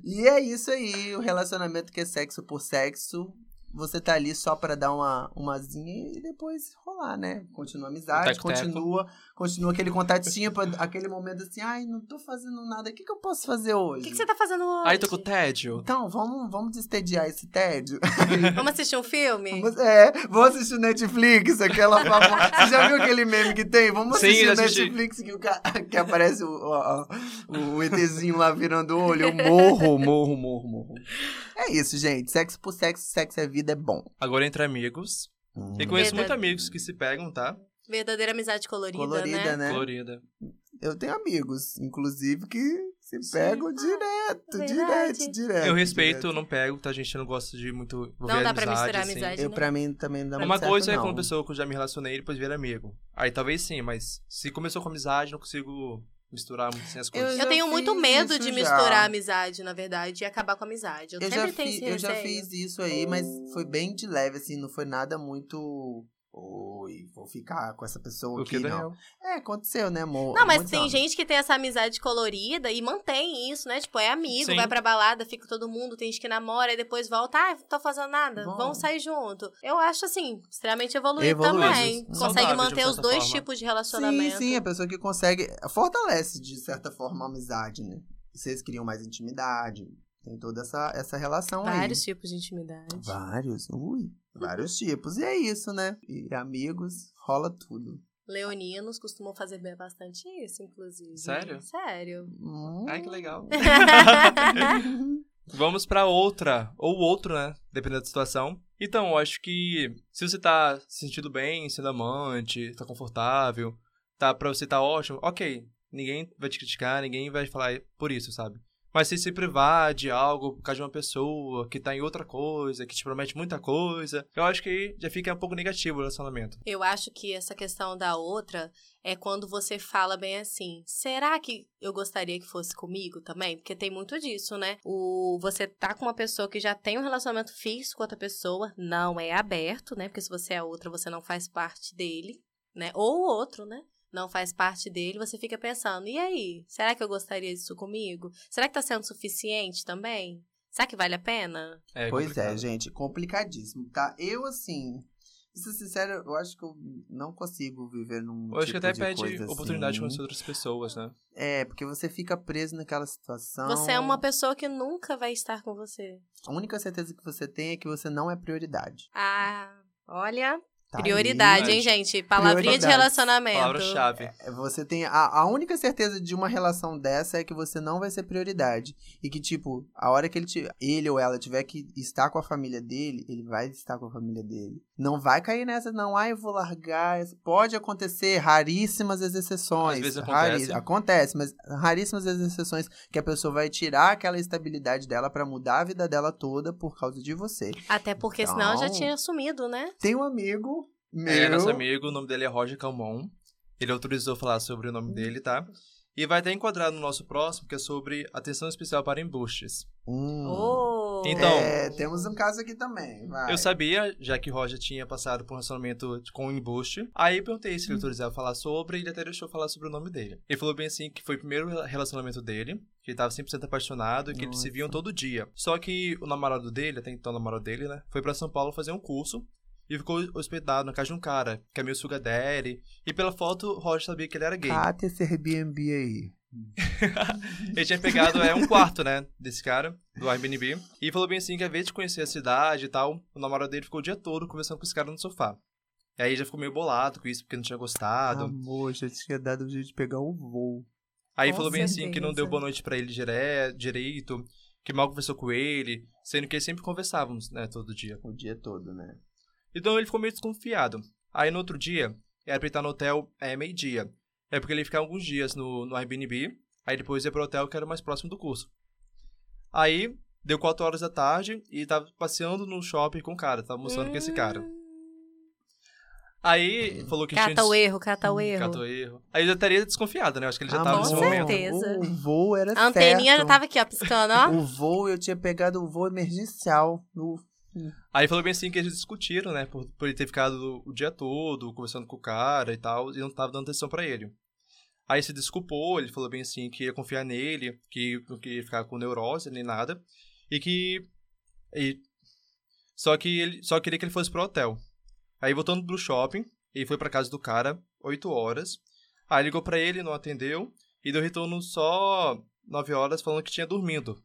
e é isso aí, o relacionamento que é sexo por sexo. Você tá ali só pra dar uma umazinha e depois rolar, né? Continua a amizade, continua, continua aquele contatinho pra aquele momento assim, ai, não tô fazendo nada, o que, que eu posso fazer hoje? O que, que você tá fazendo hoje? Ai, tô com tédio. Então, vamos, vamos destediar esse tédio? Vamos assistir um filme? Vamos- É, vamos assistir Netflix, aquela famosa. Você já viu aquele meme que tem? Vamos Sim, assistir já o assisti. Netflix que, o ca- que aparece o, o, o- o ETzinho lá virando o olho. Eu morro, morro, morro, morro. É isso, gente. Sexo por sexo, sexo é vida, é bom. Agora entre amigos. Hum. E conheço Verdade. muitos amigos que se pegam, tá? Verdadeira amizade colorida, Colorida, né? né? Colorida. Eu tenho amigos, inclusive, que se Sim. pegam direto, verdade. direto, direto. Eu respeito, direto. não pego, tá, gente? Eu não gosto de muito Não dá pra amizade, misturar assim. amizade, Eu, né? pra mim, também não dá muito Uma certo, coisa é não. com uma pessoa que eu já me relacionei e depois vira amigo. Aí talvez sim, mas se começou com amizade, não consigo misturar muito assim as coisas. Já Eu tenho muito medo de já. misturar a amizade, na verdade, e acabar com a amizade. Eu, Eu sempre já, tenho fi- eu já fiz isso aí, mas foi bem de leve, assim, não foi nada muito. Oi, vou ficar com essa pessoa O aqui, que não. É, aconteceu, né, amor? Não, mas tem anos. gente que tem essa amizade colorida e mantém isso, né? Tipo, é amigo, Sim. vai pra balada, fica todo mundo, tem gente que namora e depois volta, ah, não tô fazendo nada, Bom. vamos sair junto. Eu acho, assim, extremamente evoluído Evoluído. também. Saudável, Consegue manter os dois forma. tipos de Sim, relacionamento. sim, a pessoa que consegue. Fortalece, de certa forma, a amizade, né? Vocês criam mais intimidade. Tem toda essa, essa relação Vários aí. tipos de intimidade. Vários. Ui, vários tipos. E é isso, né? E amigos, rola tudo. Leoninos costumam fazer bem bastante isso, inclusive. Sério? Sério. Hum. Ai, que legal. Vamos pra outra, ou outro, né? Dependendo da situação. Então, eu acho que se você tá se sentindo bem, sendo amante, tá confortável, tá pra você tá ótimo, ok. Ninguém vai te criticar, ninguém vai falar por isso, sabe? Mas se se privar de algo por causa de uma pessoa que tá em outra coisa, que te promete muita coisa, eu acho que já fica um pouco negativo o relacionamento. Eu acho que essa questão da outra é quando você fala bem assim: será que eu gostaria que fosse comigo também? Porque tem muito disso, né? O você tá com uma pessoa que já tem um relacionamento fixo com outra pessoa, não é aberto, né? Porque se você é outra, você não faz parte dele, né? Ou o outro, né? Não faz parte dele, você fica pensando: e aí? Será que eu gostaria disso comigo? Será que tá sendo suficiente também? Será que vale a pena? É pois complicado. é, gente, complicadíssimo, tá? Eu, assim, ser sincero, eu acho que eu não consigo viver num. Eu acho que tipo até de pede oportunidade de assim. conhecer outras pessoas, né? É, porque você fica preso naquela situação. Você é uma pessoa que nunca vai estar com você. A única certeza que você tem é que você não é prioridade. Ah, olha. Tá aí. Prioridade, hein, gente? Palavrinha de relacionamento. Palavra-chave. É, Você tem. A, a única certeza de uma relação dessa é que você não vai ser prioridade. E que, tipo, a hora que ele, te- ele ou ela tiver que estar com a família dele, ele vai estar com a família dele. Não vai cair nessa, não. Ah, eu vou largar. Pode acontecer, raríssimas as exceções. Às vezes Rari- acontece. Acontece, mas raríssimas as exceções que a pessoa vai tirar aquela estabilidade dela pra mudar a vida dela toda por causa de você. Até porque senão já Então- tinha sumido, né? Tem um amigo meu. É, nosso amigo, o nome dele é Roger Calmon. Ele autorizou falar sobre o nome dele, tá? E vai estar enquadrado no nosso próximo, que é sobre atenção especial para embustes. Hum. Oh. Então- É, temos um caso aqui também. Vai. Eu sabia, já que Roger tinha passado por um relacionamento com um embuste. Aí eu perguntei se ele autorizava falar sobre, e ele até deixou falar sobre o nome dele. Ele falou bem assim que foi o primeiro relacionamento dele, que ele tava 100% apaixonado e que eles se viam Nossa. todo dia. Só que o namorado dele, até então o namorado dele, né, foi pra São Paulo fazer um curso. E ficou hospedado na casa de um cara, que é meio sugar daddy. E pela foto, o Roger sabia que ele era gay. Cata esse Airbnb aí. ele tinha pegado é, um quarto, né, desse cara, do Airbnb. E falou bem assim que, ao invés de conhecer a cidade e tal, o namorado dele ficou o dia todo conversando com esse cara no sofá. E aí já ficou meio bolado com isso, porque não tinha gostado. Amor, já tinha dado o jeito de pegar um voo. Aí Com falou bem assim que não deu certeza. boa noite pra ele dire... direito, que mal conversou com ele, sendo que eles sempre conversávamos, né, todo dia. O dia todo, né? Então ele ficou meio desconfiado. Aí no outro dia, era pra ele estar no hotel é, meio-dia. É porque ele ia ficar alguns dias no, no Airbnb, aí depois ia pro hotel que era mais próximo do curso. Aí, deu 4 horas da tarde e tava passeando no shopping com o cara, tava mostrando com esse cara. Aí, falou que Cata tinha... o erro, cata o erro. Catou erro. Aí eu já estaria desconfiado, né? Acho que ele já Ah, tava com nesse Amor, momento. certeza. O voo era A anteninha certo. já tava aqui, ó, piscando, ó. O voo, eu tinha pegado o voo emergencial. No... Aí falou bem assim que eles discutiram, né? Por, por ele ter ficado o dia todo conversando com o cara e tal, e não tava dando atenção pra ele. Aí se desculpou, ele falou bem assim que ia confiar nele, que não queria ficar com neurose nem nada, e que. E, só que ele só queria que ele fosse pro hotel. Aí voltando pro shopping, ele foi pra casa do cara, 8 horas. Aí ligou pra ele, não atendeu, e deu retorno só 9 horas falando que tinha dormido.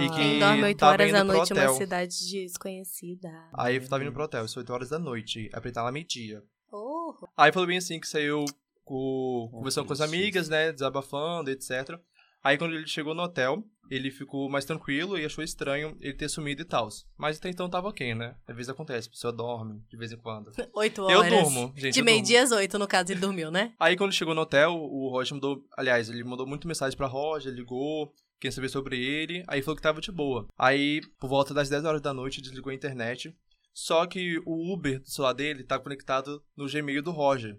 E que- Quem dorme 8 tava horas indo da noite em uma hotel. cidade desconhecida. Aí eu tava indo pro hotel, isso 8 horas da noite, aí pra ele estar lá meio-dia. Oh, Aí falou bem assim que saiu com, conversando com as amigas, né? Desabafando, etc. Aí quando ele chegou no hotel, ele ficou mais tranquilo e achou estranho ele ter sumido e tal. Mas até então tava ok, né? Às vezes acontece, a pessoa dorme de vez em quando. 8 Eu horas. durmo, gente. De eu meio-dia às 8, no caso, ele dormiu, né? Aí quando chegou no hotel, o Roger mandou. Aliás, ele mandou muito mensagem pra Roger, ligou, queria saber sobre ele, aí falou que tava de boa. Aí, por volta das 10 horas da noite, desligou a internet. Só que o Uber do celular dele tá conectado no Gmail do Roger.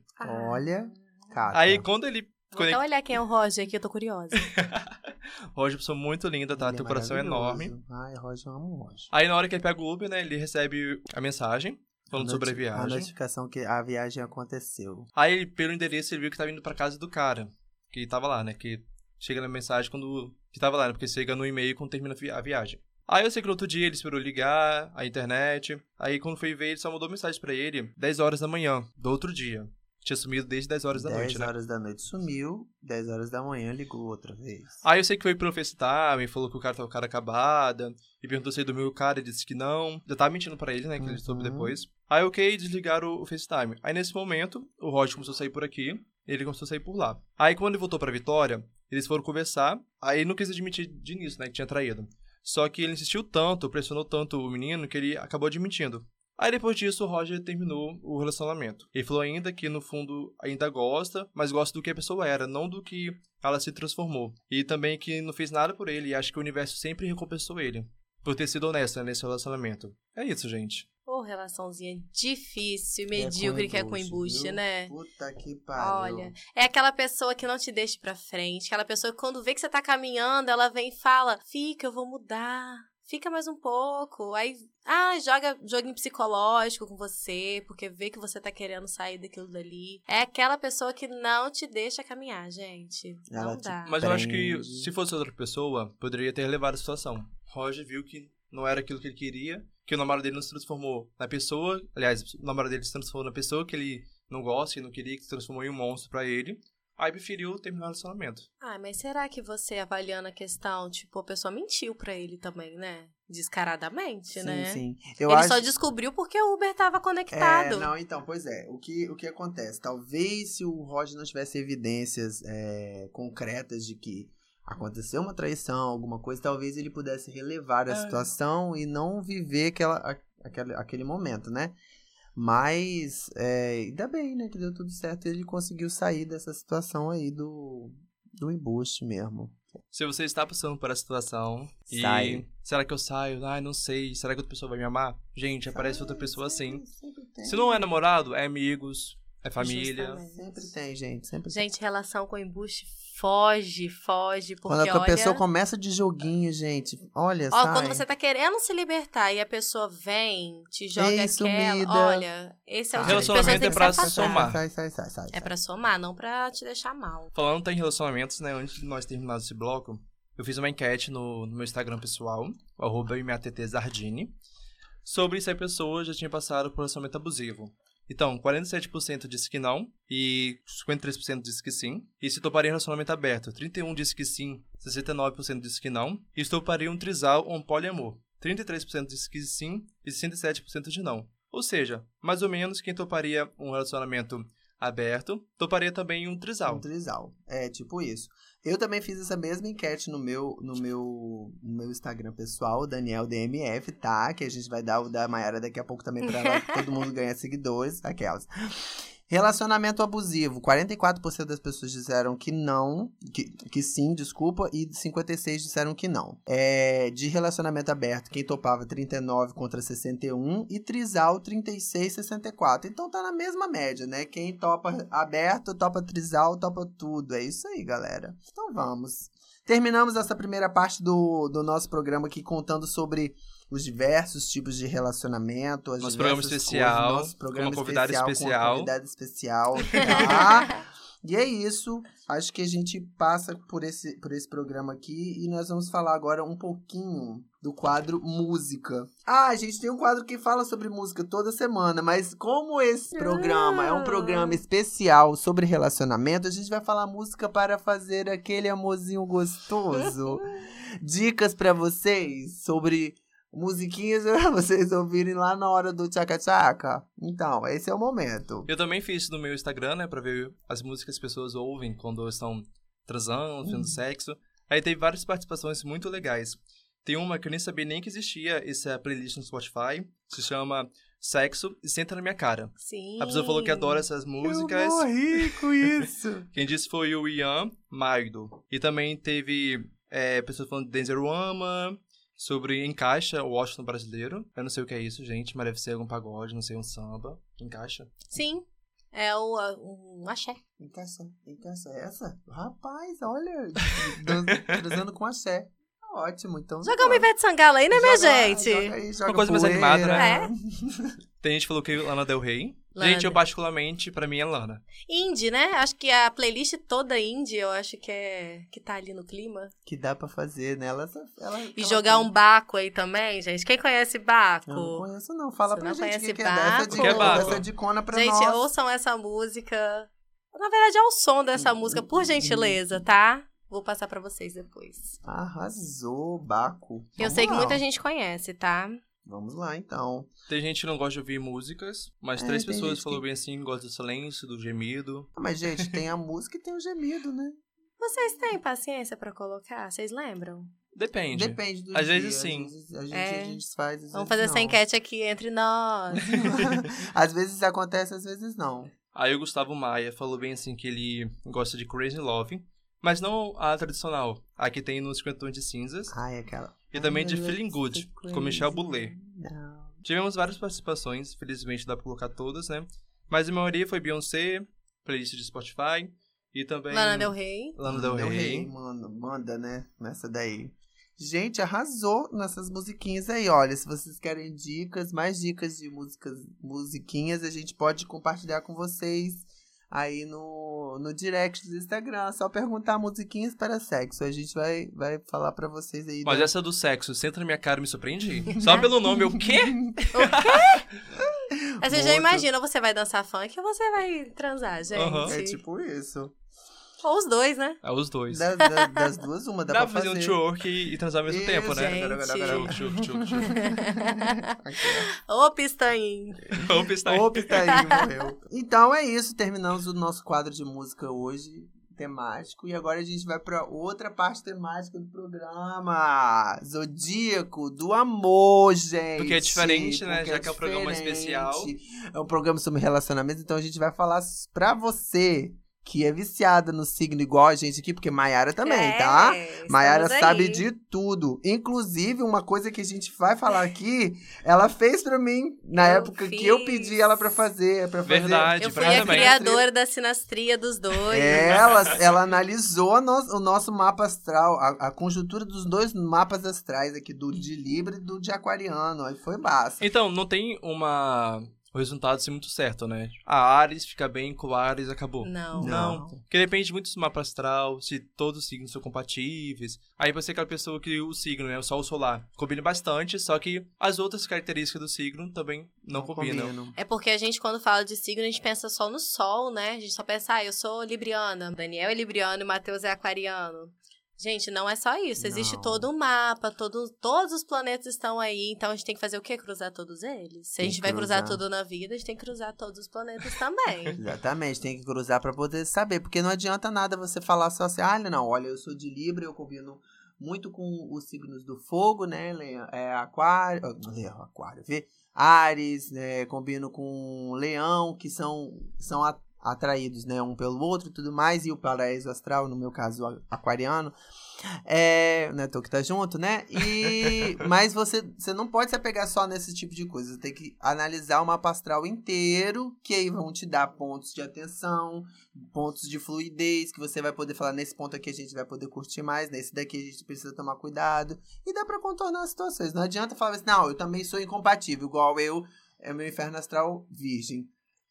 Olha, cara. Aí quando ele. Vou até olhar quem é o Roger aqui, eu tô curiosa. Roger, pessoa muito linda, tá? Ele Teu coração é enorme. Ai, Roger, eu amo o Roger. Aí na hora que ele pega o Uber, né, ele recebe a mensagem falando A sobre a noti- A viagem. notificação que a viagem aconteceu. Aí, pelo endereço, ele viu que tava indo pra casa do cara. Que tava lá, né? Que chega na mensagem quando. Que tava lá, né? Porque chega no e-mail quando termina a vi- a viagem. Aí eu sei que no outro dia ele esperou ligar, a internet. Aí quando foi ver, ele só mandou mensagem pra ele 10 horas da manhã, do outro dia. Tinha sumido desde 10 horas da 10 noite, né? horas da noite sumiu, 10 horas da manhã ligou outra vez. Aí eu sei que foi pelo FaceTime, falou que o cara tava com cara acabada, e perguntou se ele dormiu o cara, ele disse que não. Já tava mentindo pra ele, né, que ele soube Uhum. depois. Aí ok, desligaram o, o FaceTime. Aí nesse momento, o Roger começou a sair por aqui, ele começou a sair por lá. Aí quando ele voltou pra Vitória, eles foram conversar, aí não quis admitir de início, né, que tinha traído. Só que ele insistiu tanto, pressionou tanto o menino, que ele acabou admitindo. Aí depois disso, o Roger terminou o relacionamento. Ele falou ainda que no fundo ainda gosta, mas gosta do que a pessoa era, não do que ela se transformou. E também que não fez nada por ele e acha que o universo sempre recompensou ele. Por ter sido honesta nesse relacionamento. É isso, gente. Ô, relaçãozinha difícil, medíocre que é com embuste, viu? né? Puta que pariu. Olha, é aquela pessoa que não te deixa pra frente, aquela pessoa que quando vê que você tá caminhando, ela vem e fala: Fica, eu vou mudar. Fica mais um pouco. Aí, ah, joga joguinho psicológico com você, porque vê que você tá querendo sair daquilo dali. É aquela pessoa que não te deixa caminhar, gente. Ela não dá. Mas eu acho que se fosse outra pessoa, poderia ter relevado a situação. Roger viu que não era aquilo que ele queria, que o namorado dele não se transformou na pessoa. Aliás, o namorado dele se transformou na pessoa que ele não gosta, que não queria, que se transformou em um monstro pra ele. Aí preferiu terminar o relacionamento. Ah, mas será que você avaliando a questão, tipo, a pessoa mentiu pra ele também, né? Descaradamente, Sim, né? sim. Eu ele acho... só descobriu porque o Uber tava conectado. É, não, então, pois é. O que, o que acontece? Talvez se o Roger não tivesse evidências é, concretas de que aconteceu uma traição, alguma coisa, talvez ele pudesse relevar a É. situação e não viver aquela, aquele, aquele momento, né? Mas, é, ainda bem, né, que deu tudo certo e ele conseguiu sair dessa situação aí do, do embuste mesmo. Se você está passando por essa situação e Sai. será que eu saio? Ai, não sei. Será que outra pessoa vai me amar? Gente, aparece outra pessoa assim. Sempre-. Se não é namorado, é amigos, é família. Justamente. Sempre tem, gente. Sempre tem. Gente, relação com embuste foge, foge, porque Quando a olha... pessoa começa de joguinho, gente, olha, Ó, sai. quando você tá querendo se libertar e a pessoa vem, te joga Ei, aquela... sumida. Olha, esse é o tipo de pessoa que Relacionamento tem é pra se somar. Sai, sai, sai, sai. É pra somar, não pra te deixar mal. Falando em relacionamentos, né? Antes de nós terminarmos esse bloco, eu fiz uma enquete no, no meu Instagram pessoal, o arroba Zardini, sobre se a pessoa já tinha passado por relacionamento abusivo. Então, 47% disse que não e 53% disse que sim. E se toparia em relacionamento aberto, 31% disse que sim, 69% disse que não. E se toparia um trisal ou um poliamor, 33% disse que sim e 67% de não. Ou seja, mais ou menos quem toparia um relacionamento aberto, toparia também um trisal. Um trisal. É, tipo isso. Eu também fiz essa mesma enquete no meu, no meu, no meu Instagram pessoal, Daniel DMF, tá? Que a gente vai dar o da Mayara daqui a pouco também pra ela, todo mundo ganhar seguidores, aquelas. Relacionamento abusivo. 44% das pessoas disseram que não, que, que sim, desculpa, e 56% disseram que não. É, de relacionamento aberto, quem topava 39 contra 61 e trisal 36 64. Então tá na mesma média, né? Quem topa aberto, topa trisal, topa tudo. É isso aí, galera. Então vamos. Terminamos essa primeira parte do, do nosso programa aqui contando sobre os diversos tipos de relacionamento. As nosso programa especial. Coisas, nosso programa com uma convidada especial. especial. Com uma convidada especial, tá? e é isso. Acho que a gente passa por esse, por esse programa aqui e nós vamos falar agora um pouquinho do quadro música. Ah, a gente tem um quadro que fala sobre música toda semana, mas como esse programa é um programa especial sobre relacionamento, a gente vai falar música para fazer aquele amorzinho gostoso. Dicas para vocês sobre musiquinhas pra vocês ouvirem lá na hora do tchaca-tchaca. Então, esse é o momento. Eu também fiz isso no meu Instagram, né, pra ver as músicas que as pessoas ouvem quando estão transando, tendo hum. sexo. Aí teve várias participações muito legais. Tem uma que eu nem sabia nem que existia, essa playlist no Spotify, se chama Sexo e Senta na Minha Cara. Sim. A pessoa falou que adora essas músicas. Eu morri com isso. Quem disse foi o Ian Maido. E também teve é, pessoas falando de Denzel Ama, sobre encaixa o Washington brasileiro. Eu não sei o que é isso, gente, mas deve ser algum pagode, não sei, um samba. Encaixa? Sim. É o, um axé. Encaixa, encaixa essa? Rapaz, olha, transando com axé. Ótimo, então. Joga uma Ivete Sangalo aí, né, joga, minha gente? Joga aí, joga uma coisa mais animada, né? É. Tem gente que falou que Lana Del Rey. Lana. Gente, eu particularmente, pra mim é Lana. Indie, né? Acho que a playlist toda indie, eu acho que é que tá ali no clima. Que dá pra fazer, né? Ela, ela, e jogar um Baco aí também, gente. Quem conhece Baco? Eu não conheço não. Fala Você pra não gente conhece que, Baco? que é dessa, essa dicona pra gente, nós. Gente, ouçam essa música. Na verdade, é o som dessa música, por gentileza, tá? Vou passar para vocês depois. Arrasou, Baco. Eu Vamos sei lá. que muita gente conhece, tá? Vamos lá, então. Tem gente que não gosta de ouvir músicas, mas É, três pessoas falaram que- bem assim, gosta do silêncio, do gemido. Ah, Mas, gente, tem a música e tem o gemido, né? Vocês têm paciência pra colocar? Vocês lembram? Depende. Depende do Às dia. vezes sim. Às vezes, a gente, É. a gente faz, às Vamos fazer essa não. enquete aqui entre nós. às vezes acontece, às vezes não. Aí o Gustavo Maia falou bem assim que ele gosta de Crazy Love, mas não a tradicional, a que tem nos 50 Tons de Cinzas, Ai, aquela. E também de Feeling Good, go com Michel now. Tivemos várias participações, felizmente dá pra colocar todas, né? Mas a maioria foi Beyoncé, playlist de Spotify, e também... Lana Del Rey. Lana Del Rey. mano, manda, né? Nessa daí. Gente, arrasou nessas musiquinhas aí. Olha, se vocês querem dicas, mais dicas de músicas, musiquinhas, a gente pode compartilhar com vocês aí no, no direct do Instagram. Só perguntar musiquinhas para sexo. A gente vai, vai falar pra vocês aí. Mas né? essa do sexo, senta na minha cara, me surpreendi. Só pelo nome, o quê? Aí você já imagina, você vai dançar funk ou você vai transar, gente? Aham. É tipo isso. Ou os dois, né? É os dois. Da- da- das duas, uma dá, Dá pra pra fazer um twerk e, e transar ao mesmo Isso, tempo, né? tchuk, tchuk, tchuk. Ô, está aí. Opa, tá aí, morreu. Então é isso, terminamos o nosso quadro de música hoje, temático. E agora a gente vai pra outra parte temática do programa. Zodíaco do amor, gente. Porque é diferente, né? Porque Já que é um programa especial. É um programa sobre relacionamentos, então a gente vai falar pra você que é viciada no signo igual a gente aqui, porque Maiara também, É, tá? Maiara aí. sabe de tudo. Inclusive, uma coisa que a gente vai falar aqui, ela fez pra mim na Eu época que eu pedi fiz. ela pra fazer. Pra fazer. Verdade, Eu fui a também. criadora da sinastria dos dois. Ela, ela analisou no- o nosso mapa astral, a, a conjuntura dos dois mapas astrais aqui, do de Libra e do de Aquariano. Aí foi basta. Então, não tem uma o resultado ser muito certo, né? A Ares fica bem com o Ares, acabou. Não. Não. Porque depende muito do mapa astral, se todos os signos são compatíveis. Aí você é aquela pessoa que o signo, né? O Sol solar, combina bastante, só que as outras características do signo também não, combinam. combinam. É porque a gente, quando fala de signo, a gente pensa só no sol, né? A gente só pensa, ah, eu sou libriana, Daniel é libriano e Matheus é aquariano. Gente, não é só isso. Existe Não. todo um mapa, todo, todos os planetas estão aí. Então a gente tem que fazer o quê? Cruzar todos eles. Se a gente vai cruzar cruzar. tudo na vida, a gente tem que cruzar todos os planetas também. Exatamente, tem que cruzar pra poder saber, porque não adianta nada você falar só assim, ah, não, olha, eu sou de Libra, eu combino muito com os signos do fogo, né, é, aquário, ah, leão, aquário, vê, Ares, né, combino com leão, que são, são a- atraídos, né, um pelo outro e tudo mais, e o paraíso astral, no meu caso, aquariano, é, né, tô que tá junto, né, e, mas você, você não pode se apegar só nesse tipo de coisa, você tem que analisar o mapa astral inteiro, que aí vão te dar pontos de atenção, pontos de fluidez, que você vai poder falar, nesse ponto aqui a gente vai poder curtir mais, nesse daqui a gente precisa tomar cuidado, e dá pra contornar as situações, não adianta falar assim, não, eu também sou incompatível, igual eu, é meu inferno astral virgem.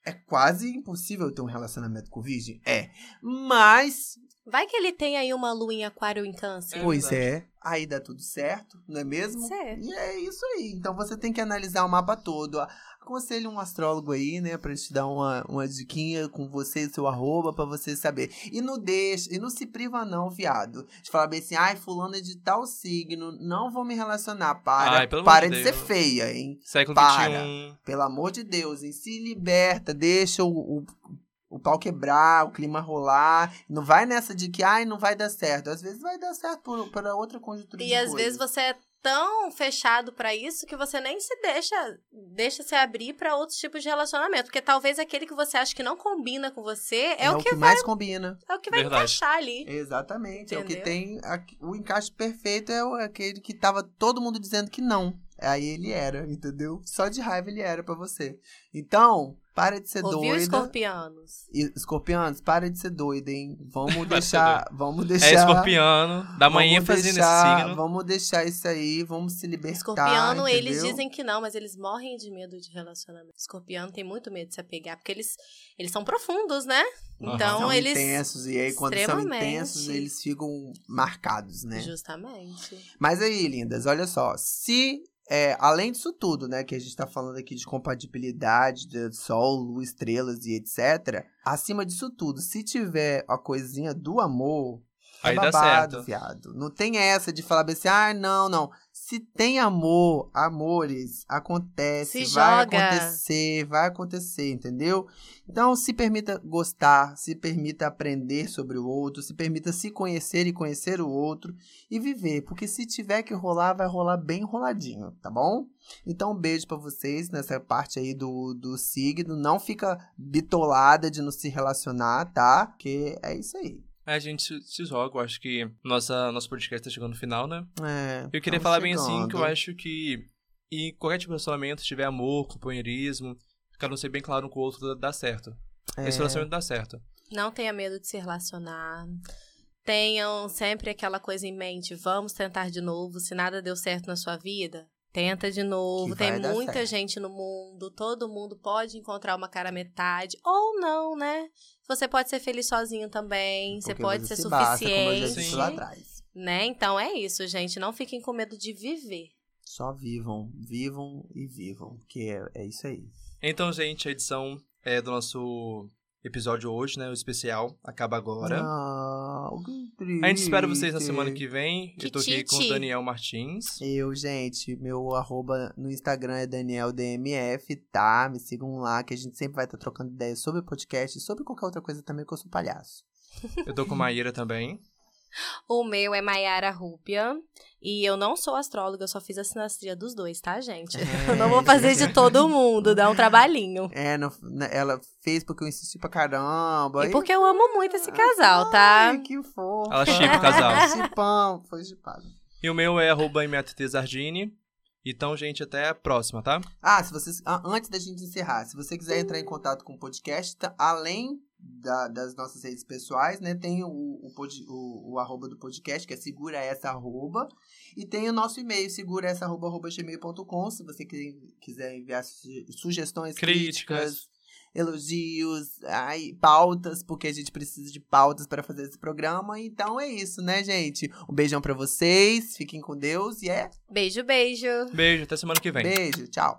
É quase impossível ter um relacionamento com virgem? É. Mas Vai que ele tem aí uma lua em aquário em câncer. Pois é, aí dá tudo certo, não é mesmo? Certo. E é isso aí. Então você tem que analisar o mapa todo. Aconselho um astrólogo aí, né, pra te dar uma, uma diquinha com você e seu arroba pra você saber. E não deixa, e não se priva não, viado. De falar bem assim, ai, fulano é de tal signo, não vou me relacionar. Para, Ai, para de de ser feia, hein? Século Para. XXI. Pelo amor de Deus, hein? Se liberta, deixa o, o, o pau quebrar, o clima rolar. Não vai nessa de que, ai, não vai dar certo. Às vezes vai dar certo por, por outra conjuntura E de às coisas. vezes você é tão fechado pra isso que você nem se deixa deixa se abrir pra outros tipos de relacionamento, porque talvez aquele que você acha que não combina com você é, o que, vai mais combina. é o que vai Verdade. encaixar ali. Exatamente. É o que Entendeu? tem. a- o encaixe perfeito é o- aquele que tava todo mundo dizendo que não. Aí ele era, entendeu? Só de raiva ele era pra você. Então, para de ser Ouviu, doida. escorpianos? E, Escorpianos, para de ser doida, hein? Vamos Para de deixar. Vamos deixar. É escorpiano, dá uma vamos ênfase nesse deixar- signo. Vamos deixar isso aí, vamos se libertar. Escorpiano, eles entendeu? dizem que não, mas eles morrem de medo de relacionamento. Escorpiano tem muito medo de se apegar, porque eles, eles são profundos, né? Aham. Então, são eles. intensos, e aí quando são extremamente. intensos, eles ficam marcados, né? Justamente. Mas aí, lindas, olha só. Se, é, além disso tudo, né, que a gente tá falando aqui de compatibilidade, de sol, lua, estrelas e etc. Acima disso tudo, se tiver a coisinha do amor, é Aí dá babado, certo. viado. Não tem essa de falar assim, ah, não, não. Se tem amor, amores, acontece, Se vai joga. acontecer, vai acontecer, entendeu? Então, se permita gostar, se permita aprender sobre o outro, se permita se conhecer e conhecer o outro e viver, porque se tiver que rolar, vai rolar bem enroladinho, tá bom? Então, um beijo pra vocês nessa parte aí do, do signo. Não fica bitolada de não se relacionar, tá? Porque é isso aí. A gente se, se joga, eu acho que nossa, nosso podcast tá chegando no final, né? É, Eu queria falar bem assim, que eu chegando. acho que em qualquer tipo de relacionamento, se tiver amor, companheirismo, cada um ser bem claro um com o outro, dá- certo. É. Esse relacionamento dá certo. Não tenha medo de se relacionar. Tenham sempre aquela coisa em mente. Vamos tentar de novo. Se nada deu certo na sua vida, tenta de novo. Tem muita certo. gente no mundo. Todo mundo pode encontrar uma cara metade. Ou não, né? Você pode ser feliz sozinho também. Você Porque pode você ser se basta, como eu já suficiente. disse lá atrás. né? Então é isso, gente. Não fiquem com medo de viver. Só vivam, vivam e vivam, que é, é isso aí. Então, gente, a edição é do nosso episódio hoje, né? O especial acaba agora. Ah, que A gente espera vocês na semana que vem. Eu tô aqui com o. Daniel Martins. Eu, gente, meu arroba no Instagram é DanielDMF, tá? Me sigam lá, que a gente sempre vai estar trocando ideias sobre podcast e sobre qualquer outra coisa também, que eu sou palhaço. Eu tô com Maíra também. O meu é Maiara Rúpia. E eu não sou astróloga, eu só fiz a sinastria dos dois, tá, gente? É, Eu não vou fazer de todo mundo, dá um trabalhinho. É, não- né, ela fez porque eu insisti pra caramba. E porque eu amo muito esse casal, tá? Ai, que fofo. Ela chipa o casal. Chipão, foi chipado. E o meu é arroba. Então, gente, até a próxima, tá? Ah, se vocês. ah, antes da gente encerrar, se você quiser entrar em contato com o podcast, tá- além da- das nossas redes pessoais, né? Tem o, o, pod- o, o arroba do podcast, que é segura essa arroba. E tem o nosso e-mail, segura essa arroba, arroba gmail.com, se você que- quiser enviar suge- sugestões, Críticas. críticas, elogios, ai, pautas, porque a gente precisa de pautas para fazer esse programa. Então é isso, né, gente? Um beijão pra vocês, fiquem com Deus e é Beijo, beijo. Beijo, até semana que vem. beijo, tchau.